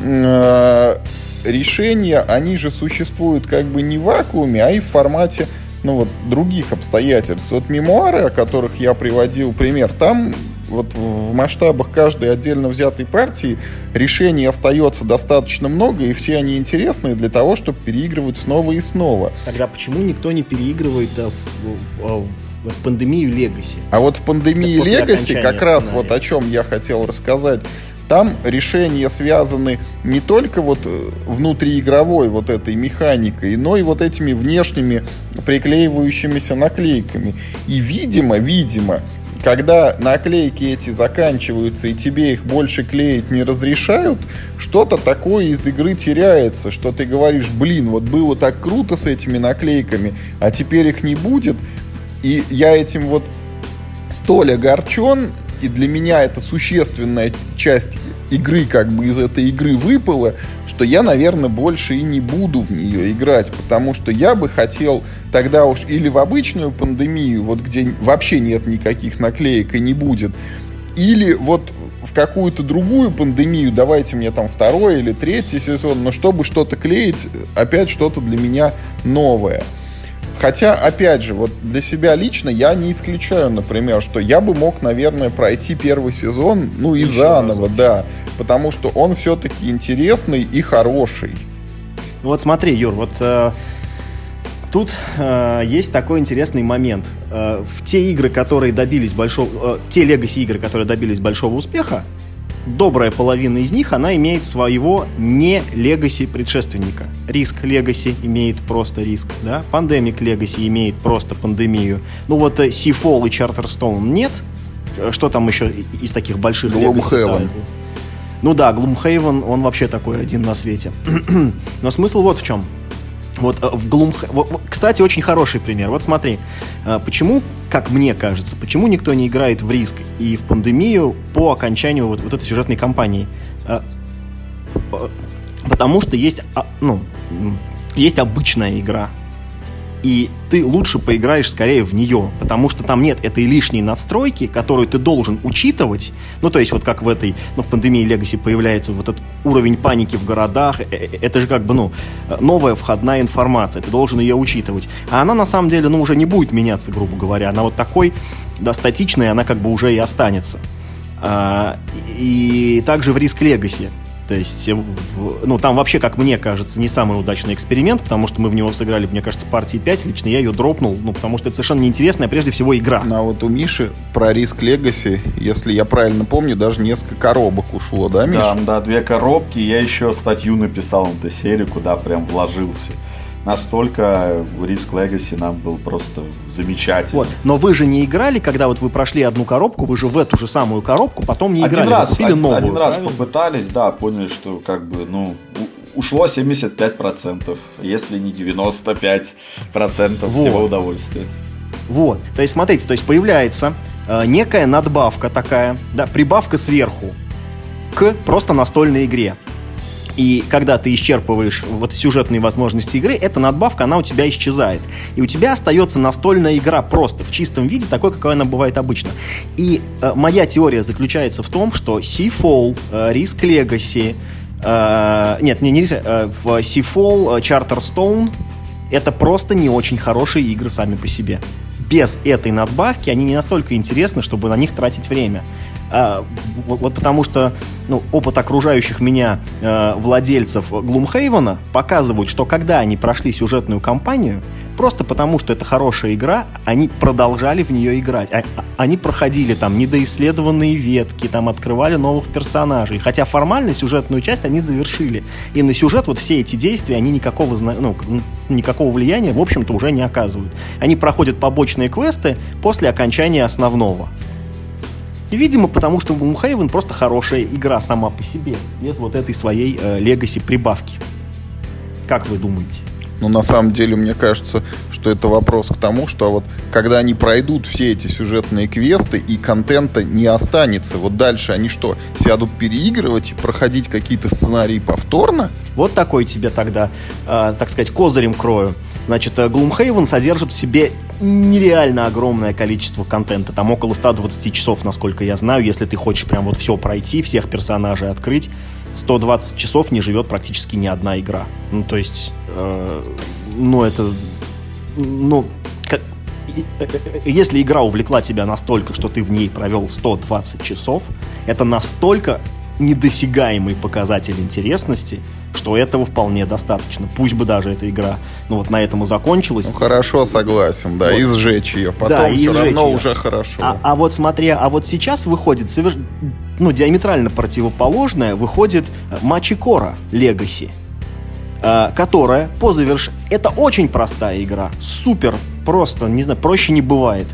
э, решения, они же существуют как бы не в вакууме, а и в формате ну вот других обстоятельств. Вот мемуары, о которых я приводил пример, там вот в масштабах каждой отдельно взятой партии решений остается достаточно много, и все они интересные для того, чтобы переигрывать снова и снова. Тогда почему никто не переигрывает да, в, в, в пандемию Легаси? А вот в пандемии Легаси как раз вот о чем я хотел рассказать. Там решения связаны не только вот э, внутриигровой вот этой механикой, но и вот этими внешними приклеивающимися наклейками. И, видимо, видимо, когда наклейки эти заканчиваются и тебе их больше клеить не разрешают, что-то такое из игры теряется, что ты говоришь, блин, вот было так круто с этими наклейками, а теперь их не будет. И я этим вот столь огорчен, и для меня это существенная часть игры как бы из этой игры выпала, что я, наверное, больше и не буду в нее играть, потому что я бы хотел тогда уж или в обычную пандемию, вот где вообще нет никаких наклеек и не будет, или вот в какую-то другую пандемию, давайте мне там второй или третий сезон, но чтобы что-то клеить, опять что-то для меня новое. Хотя, опять же, вот для себя лично я не исключаю, например, что я бы мог, наверное, пройти первый сезон, ну и Еще заново, разок. да. Потому что он все-таки интересный и хороший. Ну вот смотри, Юр, вот э, тут э, есть такой интересный момент. Э, в те игры, которые добились большого... Э, те легаси игры, которые добились большого успеха, добрая половина из них, она имеет своего не легаси предшественника. Риск легаси имеет просто риск, да? Пандемик легаси имеет просто пандемию. Ну вот э, Seafall и Charterstone нет. Э, что там еще из таких больших Gloomhaven. Ну да, Gloomhaven, он вообще такой один на свете. Но смысл вот в чем. Вот э, в Gloom... Кстати, очень хороший пример. Вот смотри, э, почему, как мне кажется, почему никто не играет в риск и в пандемию по окончанию вот, вот этой сюжетной кампании? Э, потому что есть, а, ну, есть обычная игра, и ты лучше поиграешь скорее в нее, потому что там нет этой лишней надстройки, которую ты должен учитывать. Ну, то есть вот как в этой, ну, в пандемии Legacy появляется вот этот уровень паники в городах, э, э, это же как бы, ну, новая входная информация, ты должен ее учитывать. А она на самом деле, ну, уже не будет меняться, грубо говоря, она вот такой, да, статичная, она как бы уже и останется. А, и также в риск Legacy. То есть, э, в, ну, там вообще, как мне кажется, не самый удачный эксперимент, потому что мы в него сыграли, мне кажется, партии 5. Лично я ее дропнул, ну, потому что это совершенно неинтересная, прежде всего, игра. Ну, а вот у Миши про риск Легаси, если я правильно помню, даже несколько коробок ушло, да, Миша? Да, да, две коробки. Я еще статью написал на этой серии, куда прям вложился настолько Risk Legacy нам был просто замечательный. Вот. Но вы же не играли, когда вот вы прошли одну коробку, вы же в эту же самую коробку потом не играли. Один раз, один, новую, один раз попытались, да, поняли, что как бы, ну, ушло 75%, если не 95% вот. всего удовольствия. Вот, то есть смотрите, то есть появляется э, некая надбавка такая, да, прибавка сверху к просто настольной игре. И когда ты исчерпываешь вот сюжетные возможности игры, эта надбавка, она у тебя исчезает. И у тебя остается настольная игра просто в чистом виде, такой, какой она бывает обычно. И э, моя теория заключается в том, что Seafall, э, Risk Legacy, э, нет, не, не э, в Seafall, э, Charterstone, это просто не очень хорошие игры сами по себе. Без этой надбавки они не настолько интересны, чтобы на них тратить время. А, вот, потому что ну, опыт окружающих меня э, владельцев Глумхейвена показывает, что когда они прошли сюжетную кампанию, просто потому что это хорошая игра, они продолжали в нее играть. А, они проходили там недоисследованные ветки, там открывали новых персонажей. Хотя формально сюжетную часть они завершили. И на сюжет вот все эти действия, они никакого, ну, никакого влияния, в общем-то, уже не оказывают. Они проходят побочные квесты после окончания основного. Видимо, потому что Gloomhaven просто хорошая игра сама по себе, без вот этой своей э, прибавки. Как вы думаете? Ну, на самом деле, мне кажется, что это вопрос к тому, что вот когда они пройдут все эти сюжетные квесты и контента не останется, вот дальше они что, сядут переигрывать и проходить какие-то сценарии повторно? Вот такой тебе тогда, э, так сказать, козырем крою. Значит, э, Gloomhaven содержит в себе нереально огромное количество контента. Там около 120 часов, насколько я знаю, если ты хочешь прям вот все пройти, всех персонажей открыть. 120 часов не живет практически ни одна игра. Ну, то есть, э, ну, это, ну, как, э, э, если игра увлекла тебя настолько, что ты в ней провел 120 часов, это настолько недосягаемый показатель интересности, что этого вполне достаточно. Пусть бы даже эта игра, ну вот на этом и закончилась. Ну хорошо, согласен, да, вот. и сжечь ее. Потом да, все равно ее. уже хорошо. А, а вот смотри, а вот сейчас выходит соверш... ну, диаметрально противоположное, выходит Мачи Кора Legacy, э, которая по заверш... Это очень простая игра, супер просто, не знаю, проще не бывает.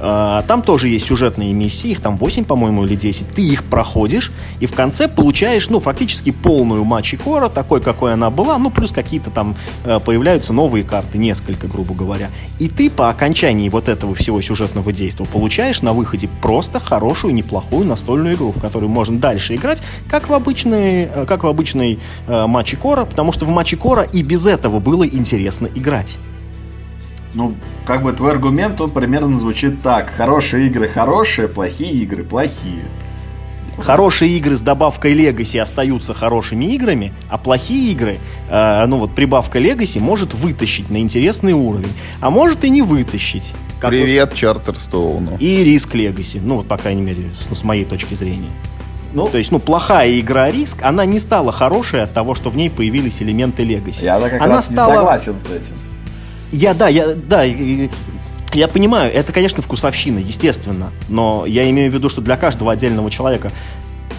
А, там тоже есть сюжетные миссии, их там 8, по-моему, или 10. Ты их проходишь, и в конце получаешь, ну, фактически полную матчи Кора, такой, какой она была, ну, плюс какие-то там э, появляются новые карты, несколько, грубо говоря. И ты по окончании вот этого всего сюжетного действия получаешь на выходе просто хорошую, неплохую настольную игру, в которую можно дальше играть, как в обычной, э, как в обычной э, матче Кора, потому что в матче Кора и без этого было интересно играть. Ну, как бы твой аргумент тут примерно звучит так. Хорошие игры хорошие, плохие игры плохие. Хорошие игры с добавкой Legacy остаются хорошими играми, а плохие игры, э, ну вот прибавка Legacy может вытащить на интересный уровень, а может и не вытащить. Как Привет, вот, Чартерстоуну. И риск Legacy, ну вот по крайней мере с, ну, с моей точки зрения. Ну, То есть, ну, плохая игра Риск, она не стала хорошей от того, что в ней появились элементы Legacy. Я как она раз стала... не согласен с этим. Я, да, я, да, я понимаю, это, конечно, вкусовщина, естественно, но я имею в виду, что для каждого отдельного человека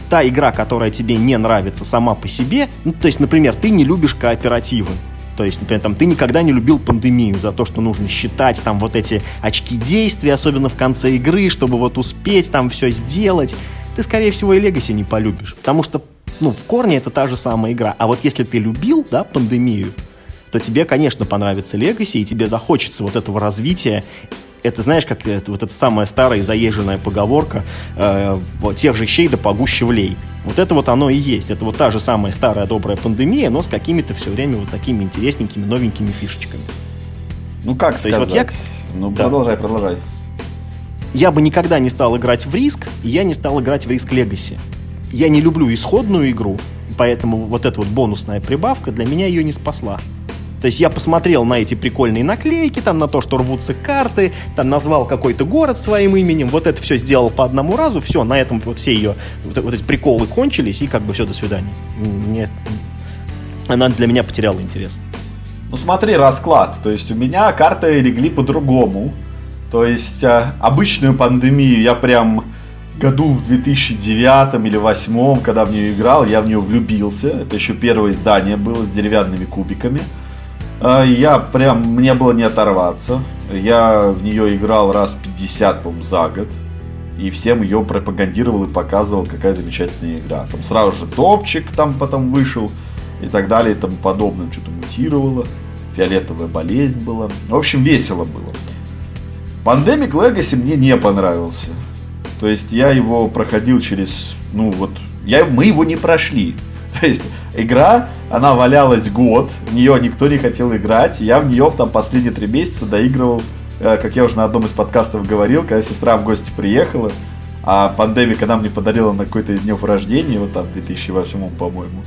та игра, которая тебе не нравится сама по себе, ну, то есть, например, ты не любишь кооперативы, то есть, например, там, ты никогда не любил пандемию за то, что нужно считать там вот эти очки действия, особенно в конце игры, чтобы вот успеть там все сделать. Ты, скорее всего, и Legacy не полюбишь, потому что, ну, в корне это та же самая игра. А вот если ты любил, да, пандемию, то тебе, конечно, понравится Legacy, и тебе захочется вот этого развития это, знаешь, как это, вот эта самая старая заезженная поговорка э, тех же щей да погуще влей. Вот это вот оно и есть. Это вот та же самая старая добрая пандемия, но с какими-то все время вот такими интересненькими, новенькими фишечками. Ну как То сказать? Есть, вот я... Ну да. продолжай, продолжай. Я бы никогда не стал играть в Риск, и я не стал играть в Риск Legacy. Я не люблю исходную игру, поэтому вот эта вот бонусная прибавка для меня ее не спасла. То есть я посмотрел на эти прикольные наклейки, там на то, что рвутся карты, там назвал какой-то город своим именем, вот это все сделал по одному разу, все, на этом вот все ее, вот, вот эти приколы кончились, и как бы все, до свидания. Мне, она для меня потеряла интерес. Ну смотри, расклад. То есть у меня карты легли по-другому. То есть э, обычную пандемию я прям году в 2009 или 2008, когда в нее играл, я в нее влюбился. Это еще первое издание было с деревянными кубиками. А, я прям, мне было не оторваться. Я в нее играл раз 50, по за год. И всем ее пропагандировал и показывал, какая замечательная игра. Там сразу же топчик там потом вышел и так далее и тому подобное. Что-то мутировало. Фиолетовая болезнь была. В общем, весело было. Pandemic Legacy мне не понравился. То есть я его проходил через, ну вот, я, мы его не прошли. То есть игра, она валялась год, в нее никто не хотел играть. Я в нее там последние три месяца доигрывал, э, как я уже на одном из подкастов говорил, когда сестра в гости приехала, а пандемика нам не подарила на какой-то из днев рождения, вот там 2008, по-моему.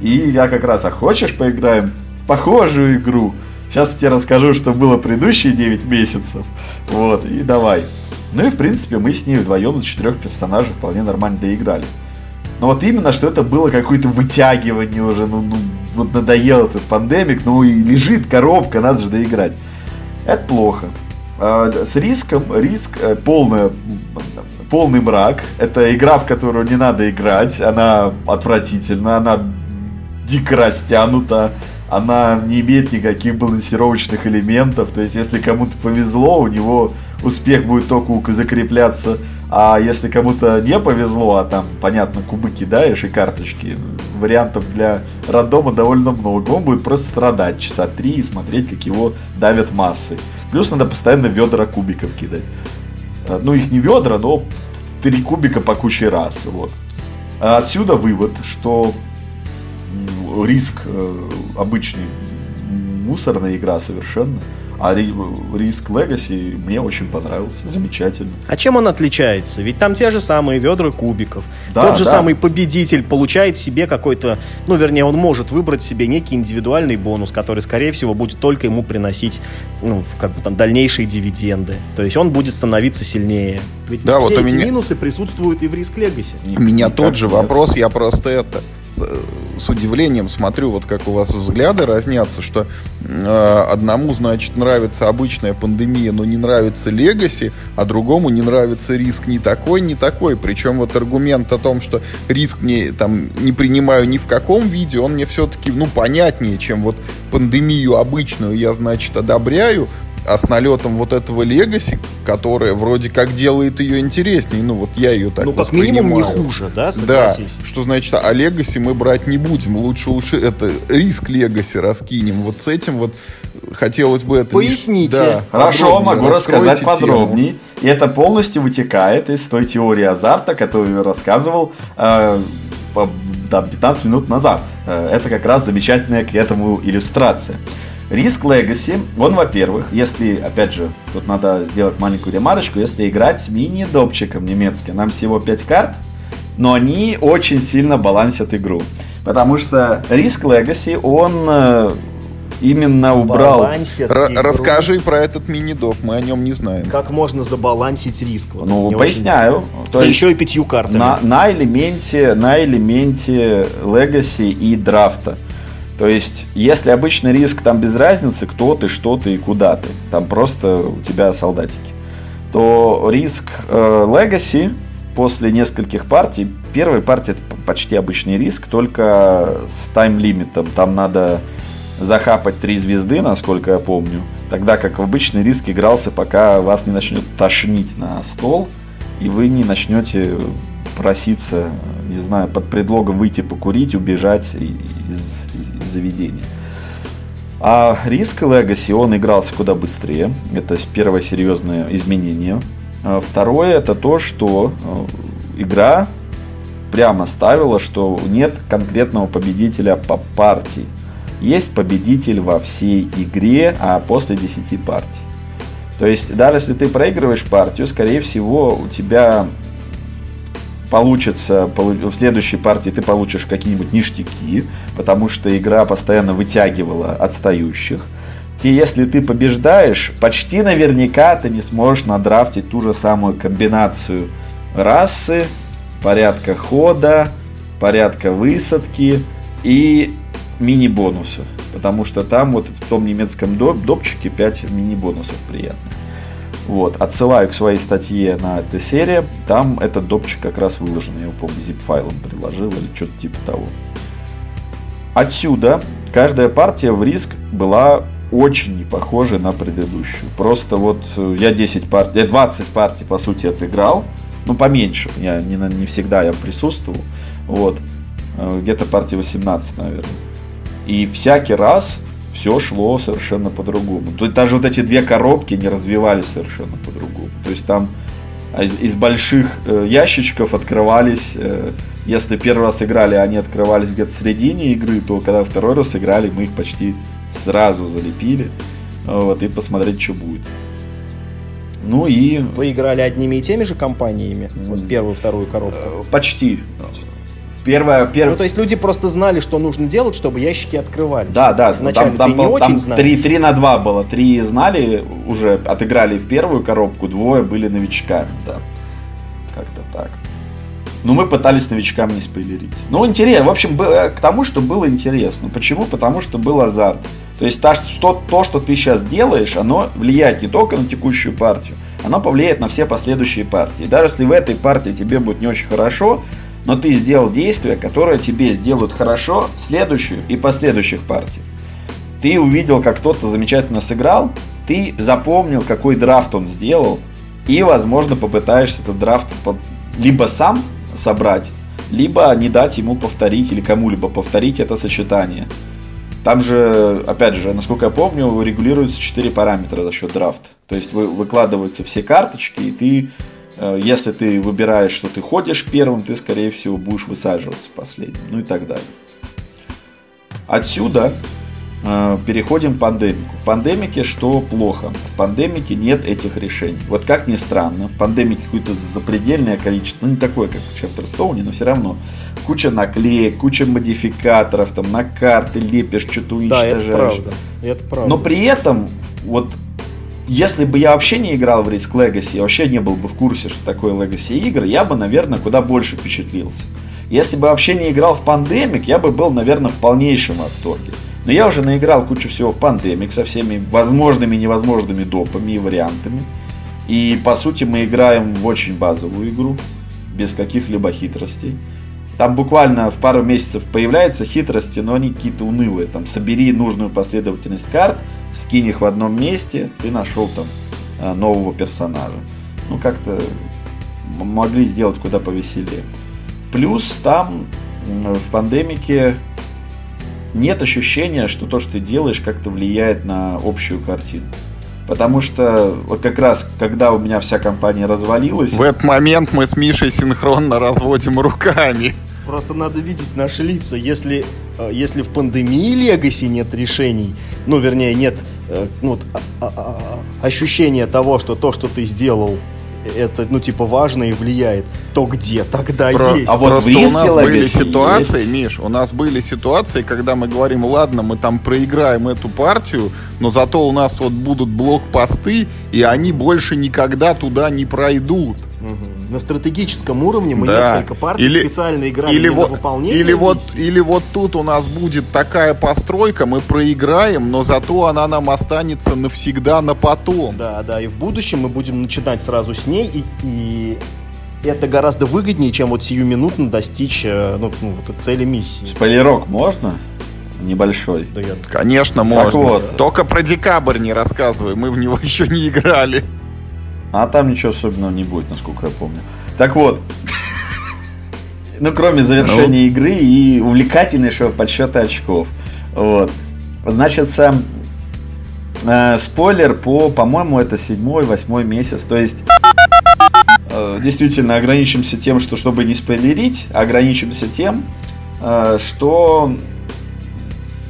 И я как раз, а хочешь поиграем в похожую игру? Сейчас тебе расскажу, что было предыдущие 9 месяцев. Вот, и давай. Ну и в принципе мы с ней вдвоем за четырех персонажей вполне нормально доиграли. Но вот именно, что это было какое-то вытягивание уже, ну, ну вот надоел этот пандемик, ну и лежит коробка, надо же доиграть. Это плохо. А, с риском, риск э, полная, полный мрак. Это игра, в которую не надо играть. Она отвратительна, она дико растянута, она не имеет никаких балансировочных элементов. То есть, если кому-то повезло, у него успех будет только закрепляться а если кому-то не повезло, а там, понятно, кубы кидаешь и карточки, вариантов для рандома довольно много. Он будет просто страдать часа три и смотреть, как его давят массы. Плюс надо постоянно ведра кубиков кидать. А, ну, их не ведра, но три кубика по куче раз. Вот. А отсюда вывод, что риск э, обычный, мусорная игра совершенно. А Риск Legacy мне очень понравился, замечательно. А чем он отличается? Ведь там те же самые ведра кубиков. Да, Тот же да. самый победитель получает себе какой-то, ну, вернее, он может выбрать себе некий индивидуальный бонус, который, скорее всего, будет только ему приносить, ну, как бы там, дальнейшие дивиденды. То есть он будет становиться сильнее. Ведь Да, все вот у эти меня- минусы присутствуют и в Риск Legacy. У меня Никак тот же нет. вопрос, я просто это с- удивлением смотрю, вот как у вас взгляды разнятся, что э, одному, значит, нравится обычная пандемия, но не нравится Легаси, а другому не нравится риск ни такой, ни такой. Причем вот аргумент о том, что риск мне там не принимаю ни в каком виде, он мне все-таки, ну, понятнее, чем вот пандемию обычную я, значит, одобряю, а с налетом вот этого Легаси, которая вроде как делает ее интереснее, ну вот я ее так ну, как минимум, не хуже, да, Да, согласись? что значит, а Легаси мы брать не будем. Лучше уж это риск Легаси раскинем. Вот с этим вот хотелось бы это... Поясните. Да, Хорошо, могу рассказать тему. подробнее. И это полностью вытекает из той теории азарта, которую я рассказывал э, по- да, 15 минут назад. Э, это как раз замечательная к этому иллюстрация. Риск Legacy, он, во-первых, если, опять же, тут надо сделать маленькую ремарочку, если играть с мини-допчиком немецким, нам всего 5 карт, но они очень сильно балансят игру. Потому что Риск Legacy, он э, именно убрал... Р- расскажи про этот мини-доп, мы о нем не знаем. Как можно забалансить риск? Вот Ну, поясняю. очень- То есть еще и пятью картами. на, на элементе, на элементе Legacy и драфта. То есть, если обычный риск, там без разницы, кто ты, что ты и куда ты. Там просто у тебя солдатики. То риск э, Legacy после нескольких партий, первая партия это почти обычный риск, только с тайм-лимитом. Там надо захапать три звезды, насколько я помню. Тогда как в обычный риск игрался, пока вас не начнет тошнить на стол, и вы не начнете проситься, не знаю, под предлогом выйти покурить, убежать из, заведения. А риск Legacy, он игрался куда быстрее. Это первое серьезное изменение. А Второе, это то, что э, игра прямо ставила, что нет конкретного победителя по партии. Есть победитель во всей игре, а после 10 партий. То есть, даже если ты проигрываешь партию, скорее всего, у тебя получится, полу- в следующей партии ты получишь какие-нибудь ништяки, потому что игра постоянно вытягивала отстающих. И если ты побеждаешь, почти наверняка ты не сможешь надрафтить ту же самую комбинацию расы, порядка хода, порядка высадки и мини-бонусы. Потому что там вот в том немецком доп- допчике 5 мини-бонусов приятных. Вот, отсылаю к своей статье на этой серии. Там этот допчик как раз выложен. Я его, помню, zip-файлом приложил или что-то типа того. Отсюда каждая партия в риск была очень не похожа на предыдущую. Просто вот э, я 10 партий, я 20 партий по сути отыграл. Ну, поменьше. Я не, не всегда я присутствовал. Вот. Э, Где-то партии 18, наверное. И всякий раз все шло совершенно по-другому. То есть даже вот эти две коробки не развивались совершенно по-другому. То есть там из, из больших э, ящичков открывались, э, если первый раз играли, они открывались где-то в середине игры, то когда второй раз играли, мы их почти сразу залепили. Вот, и посмотреть, что будет. Ну и Вы играли одними и теми же компаниями? Вот первую, вторую коробку. э, почти. Первая, Ну, то есть люди просто знали, что нужно делать, чтобы ящики открывались. Да, да, Вначале там, там, был- там знаешь. 3, 3 на 2 было. Три знали, уже отыграли в первую коробку, двое были новичками, да. Как-то так. Ну, мы пытались новичкам не спойлерить. Ну, интересно, в общем, бы- к тому, что было интересно. Почему? Потому что был азарт. То есть что, то, что ты сейчас делаешь, оно влияет не только на текущую партию, оно повлияет на все последующие партии. Даже если в этой партии тебе будет не очень хорошо, но ты сделал действие, которое тебе сделают хорошо в следующую и последующих партиях. Ты увидел, как кто-то замечательно сыграл, ты запомнил, какой драфт он сделал, и, возможно, попытаешься этот драфт либо сам собрать, либо не дать ему повторить или кому-либо повторить это сочетание. Там же, опять же, насколько я помню, регулируются 4 параметра за счет драфта. То есть вы, выкладываются все карточки, и ты, если ты выбираешь, что ты ходишь первым, ты, скорее всего, будешь высаживаться последним, ну и так далее. Отсюда Э, переходим к пандемику. В пандемике что плохо? В пандемике нет этих решений. Вот как ни странно, в пандемике какое-то запредельное количество, ну не такое, как в Чефтерстоуне, но все равно. Куча наклеек, куча модификаторов, там на карты лепишь, что-то уничтожаешь. Да, это правда. Это правда. Но при этом, вот если бы я вообще не играл в Risk Legacy, я вообще не был бы в курсе, что такое Legacy игры, я бы, наверное, куда больше впечатлился. Если бы вообще не играл в Pandemic, я бы был, наверное, в полнейшем восторге. Но я уже наиграл кучу всего в Pandemic со всеми возможными и невозможными допами и вариантами. И по сути мы играем в очень базовую игру, без каких-либо хитростей. Там буквально в пару месяцев появляются хитрости, но они какие-то унылые. Там собери нужную последовательность карт, скинь их в одном месте, ты нашел там э, нового персонажа. Ну как-то могли сделать куда повеселее. Плюс там в пандемике нет ощущения, что то, что ты делаешь, как-то влияет на общую картину. Потому что вот как раз, когда у меня вся компания развалилась... В этот момент мы с Мишей синхронно разводим руками. Просто надо видеть наши лица. Если, э, если в пандемии Легаси нет решений, ну, вернее, нет э, ну, а, а, а, ощущения того, что то, что ты сделал, это, ну, типа, важно и влияет, то где тогда Про... есть? А вот Просто у нас были ситуации, есть. Миш, у нас были ситуации, когда мы говорим, ладно, мы там проиграем эту партию, но зато у нас вот будут блокпосты, и они больше никогда туда не пройдут. Угу. На стратегическом уровне мы да. несколько партий или, специально играли или вот. Или вот, или вот тут у нас будет такая постройка, мы проиграем, но зато она нам останется навсегда на потом. Да, да, и в будущем мы будем начинать сразу с ней, и, и это гораздо выгоднее, чем вот сиюминутно достичь э, ну, ну, вот цели миссии. Спойлерок можно? Небольшой. Да я... Конечно, можно. Вот. Только про декабрь не рассказывай, мы в него еще не играли. А там ничего особенного не будет, насколько я помню. Так вот, ну, кроме завершения ну. игры и увлекательнейшего подсчета очков. Вот. Значит, сам э, спойлер по, по-моему, это седьмой, восьмой месяц. То есть, э, действительно, ограничимся тем, что, чтобы не спойлерить, ограничимся тем, э, что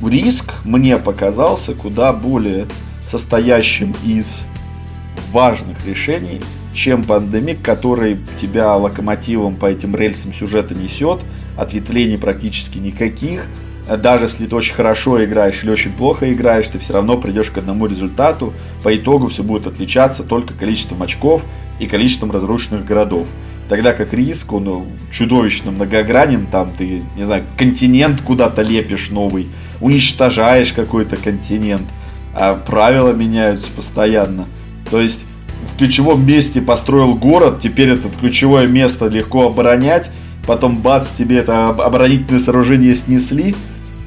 риск мне показался куда более состоящим из важных решений, чем пандемик, который тебя локомотивом по этим рельсам сюжета несет, ответвлений практически никаких. Даже если ты очень хорошо играешь или очень плохо играешь, ты все равно придешь к одному результату. По итогу все будет отличаться только количеством очков и количеством разрушенных городов. Тогда как риск, он чудовищно многогранен, там ты, не знаю, континент куда-то лепишь новый, уничтожаешь какой-то континент, а правила меняются постоянно. То есть в ключевом месте построил город, теперь это ключевое место легко оборонять, потом бац, тебе это оборонительное сооружение снесли.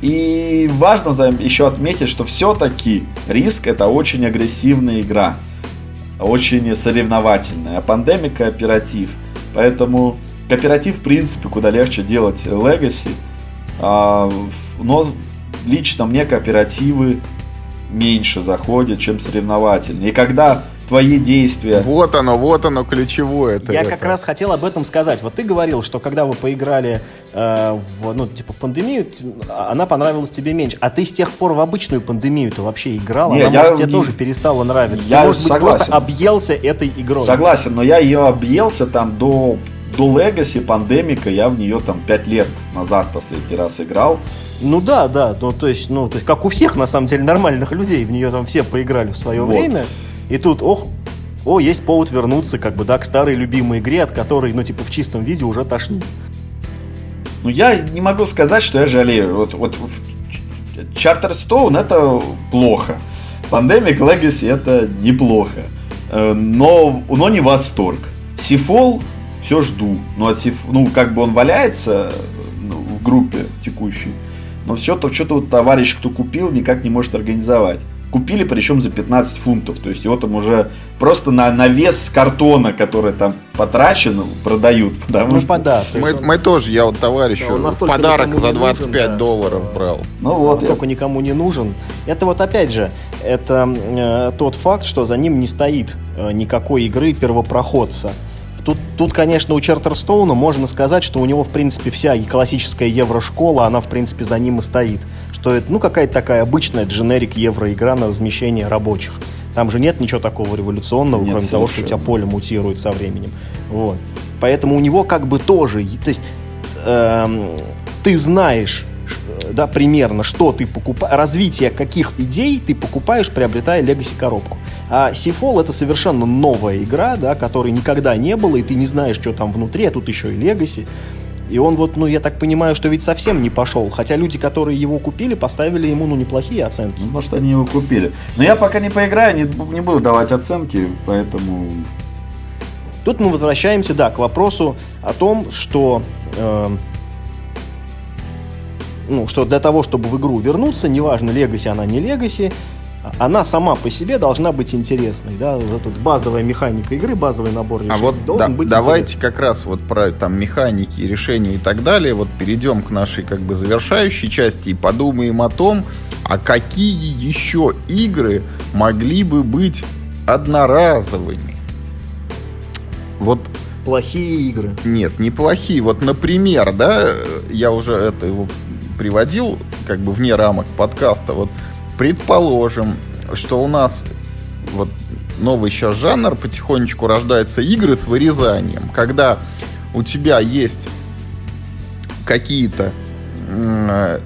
И важно еще отметить, что все-таки риск это очень агрессивная игра, очень соревновательная, а пандемик кооператив. Поэтому кооператив, в принципе, куда легче делать Legacy. А, но лично мне кооперативы меньше заходят, чем соревновательные. И когда твои действия. Вот оно, вот оно ключевое. Я это. как раз хотел об этом сказать. Вот ты говорил, что когда вы поиграли э, в, ну, типа в пандемию, она понравилась тебе меньше. А ты с тех пор в обычную пандемию-то вообще играл? Не, она, я, может, тебе не... тоже перестала нравиться? Я ты, может согласен. быть, просто объелся этой игрой? Согласен, но я ее объелся там до до Legacy, пандемика, я в нее там 5 лет назад последний раз играл. Ну да, да, ну то есть, ну, то есть, как у всех, на самом деле, нормальных людей, в нее там все поиграли в свое вот. время. И тут, ох, о, есть повод вернуться, как бы, да, к старой любимой игре, от которой, ну, типа, в чистом виде уже тошнит. Ну, я не могу сказать, что я жалею. Вот, вот Charterstone это плохо. Pandemic Legacy это неплохо. Э, но, но не восторг. Сифол все жду. Ну, от Сиф, ну, как бы он валяется ну, в группе текущей. Но все то, что-то вот товарищ, кто купил, никак не может организовать. Купили, причем за 15 фунтов. То есть его там уже просто на, на вес картона, который там потрачен, продают. Потому ну, что... да, мы, он... мы тоже, я вот товарищу да, подарок за 25 нужен, да. долларов брал. Ну вот. Настолько я... никому не нужен. Это вот опять же, это э, тот факт, что за ним не стоит э, никакой игры первопроходца. Тут, тут, конечно, у Чартерстоуна можно сказать, что у него, в принципе, вся классическая еврошкола, она, в принципе, за ним и стоит что это, ну, какая-то такая обычная дженерик евроигра на размещение рабочих. Там же нет ничего такого революционного, Нет, кроме того, что у тебя поле мутирует со временем. Вот. Поэтому у него как бы тоже, то есть эм, ты знаешь, да, примерно, что ты покупаешь, развитие каких идей ты покупаешь, приобретая Legacy коробку. А Seafall это совершенно новая игра, да, которой никогда не было, и ты не знаешь, что там внутри, а тут еще и Legacy. И он вот, ну, я так понимаю, что ведь совсем не пошел. Хотя люди, которые его купили, поставили ему, ну, неплохие оценки. Ну, Может, они его купили. Но я пока не поиграю, не, не буду давать оценки, поэтому... Тут мы возвращаемся, да, к вопросу о том, что, эм, ну, что для того, чтобы в игру вернуться, неважно, Легаси она не Легаси, она сама по себе должна быть интересной, да, вот эта базовая механика игры, базовый набор решений А вот должен да- быть давайте как раз вот про там механики, решения и так далее, вот перейдем к нашей как бы завершающей части и подумаем о том, а какие еще игры могли бы быть одноразовыми. Вот плохие игры. нет, неплохие. Вот, например, да, я уже это его приводил как бы вне рамок подкаста. Вот, предположим, что у нас вот новый сейчас жанр потихонечку рождается игры с вырезанием, когда у тебя есть какие-то э,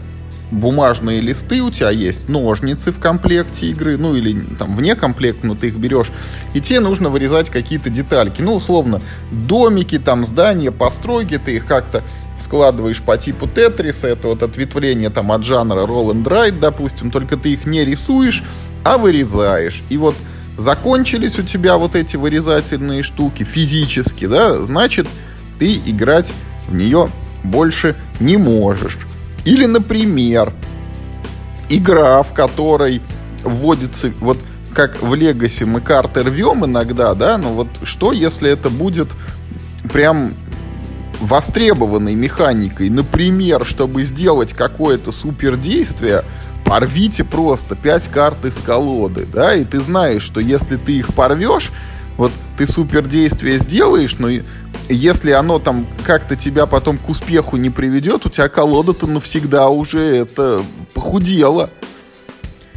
бумажные листы, у тебя есть ножницы в комплекте игры, ну или там вне комплекта, но ты их берешь, и тебе нужно вырезать какие-то детальки. Ну, условно, домики, там, здания, постройки, ты их как-то складываешь по типу Тетриса, это вот ответвление там от жанра Roll and Ride, допустим, только ты их не рисуешь, а вырезаешь. И вот закончились у тебя вот эти вырезательные штуки физически, да, значит, ты играть в нее больше не можешь. Или, например, игра, в которой вводится, вот как в Легасе мы карты рвем иногда, да, но вот что, если это будет прям востребованной механикой, например, чтобы сделать какое-то супердействие, порвите просто 5 карт из колоды, да, и ты знаешь, что если ты их порвешь, вот ты супердействие сделаешь, но если оно там как-то тебя потом к успеху не приведет, у тебя колода-то навсегда уже это похудела,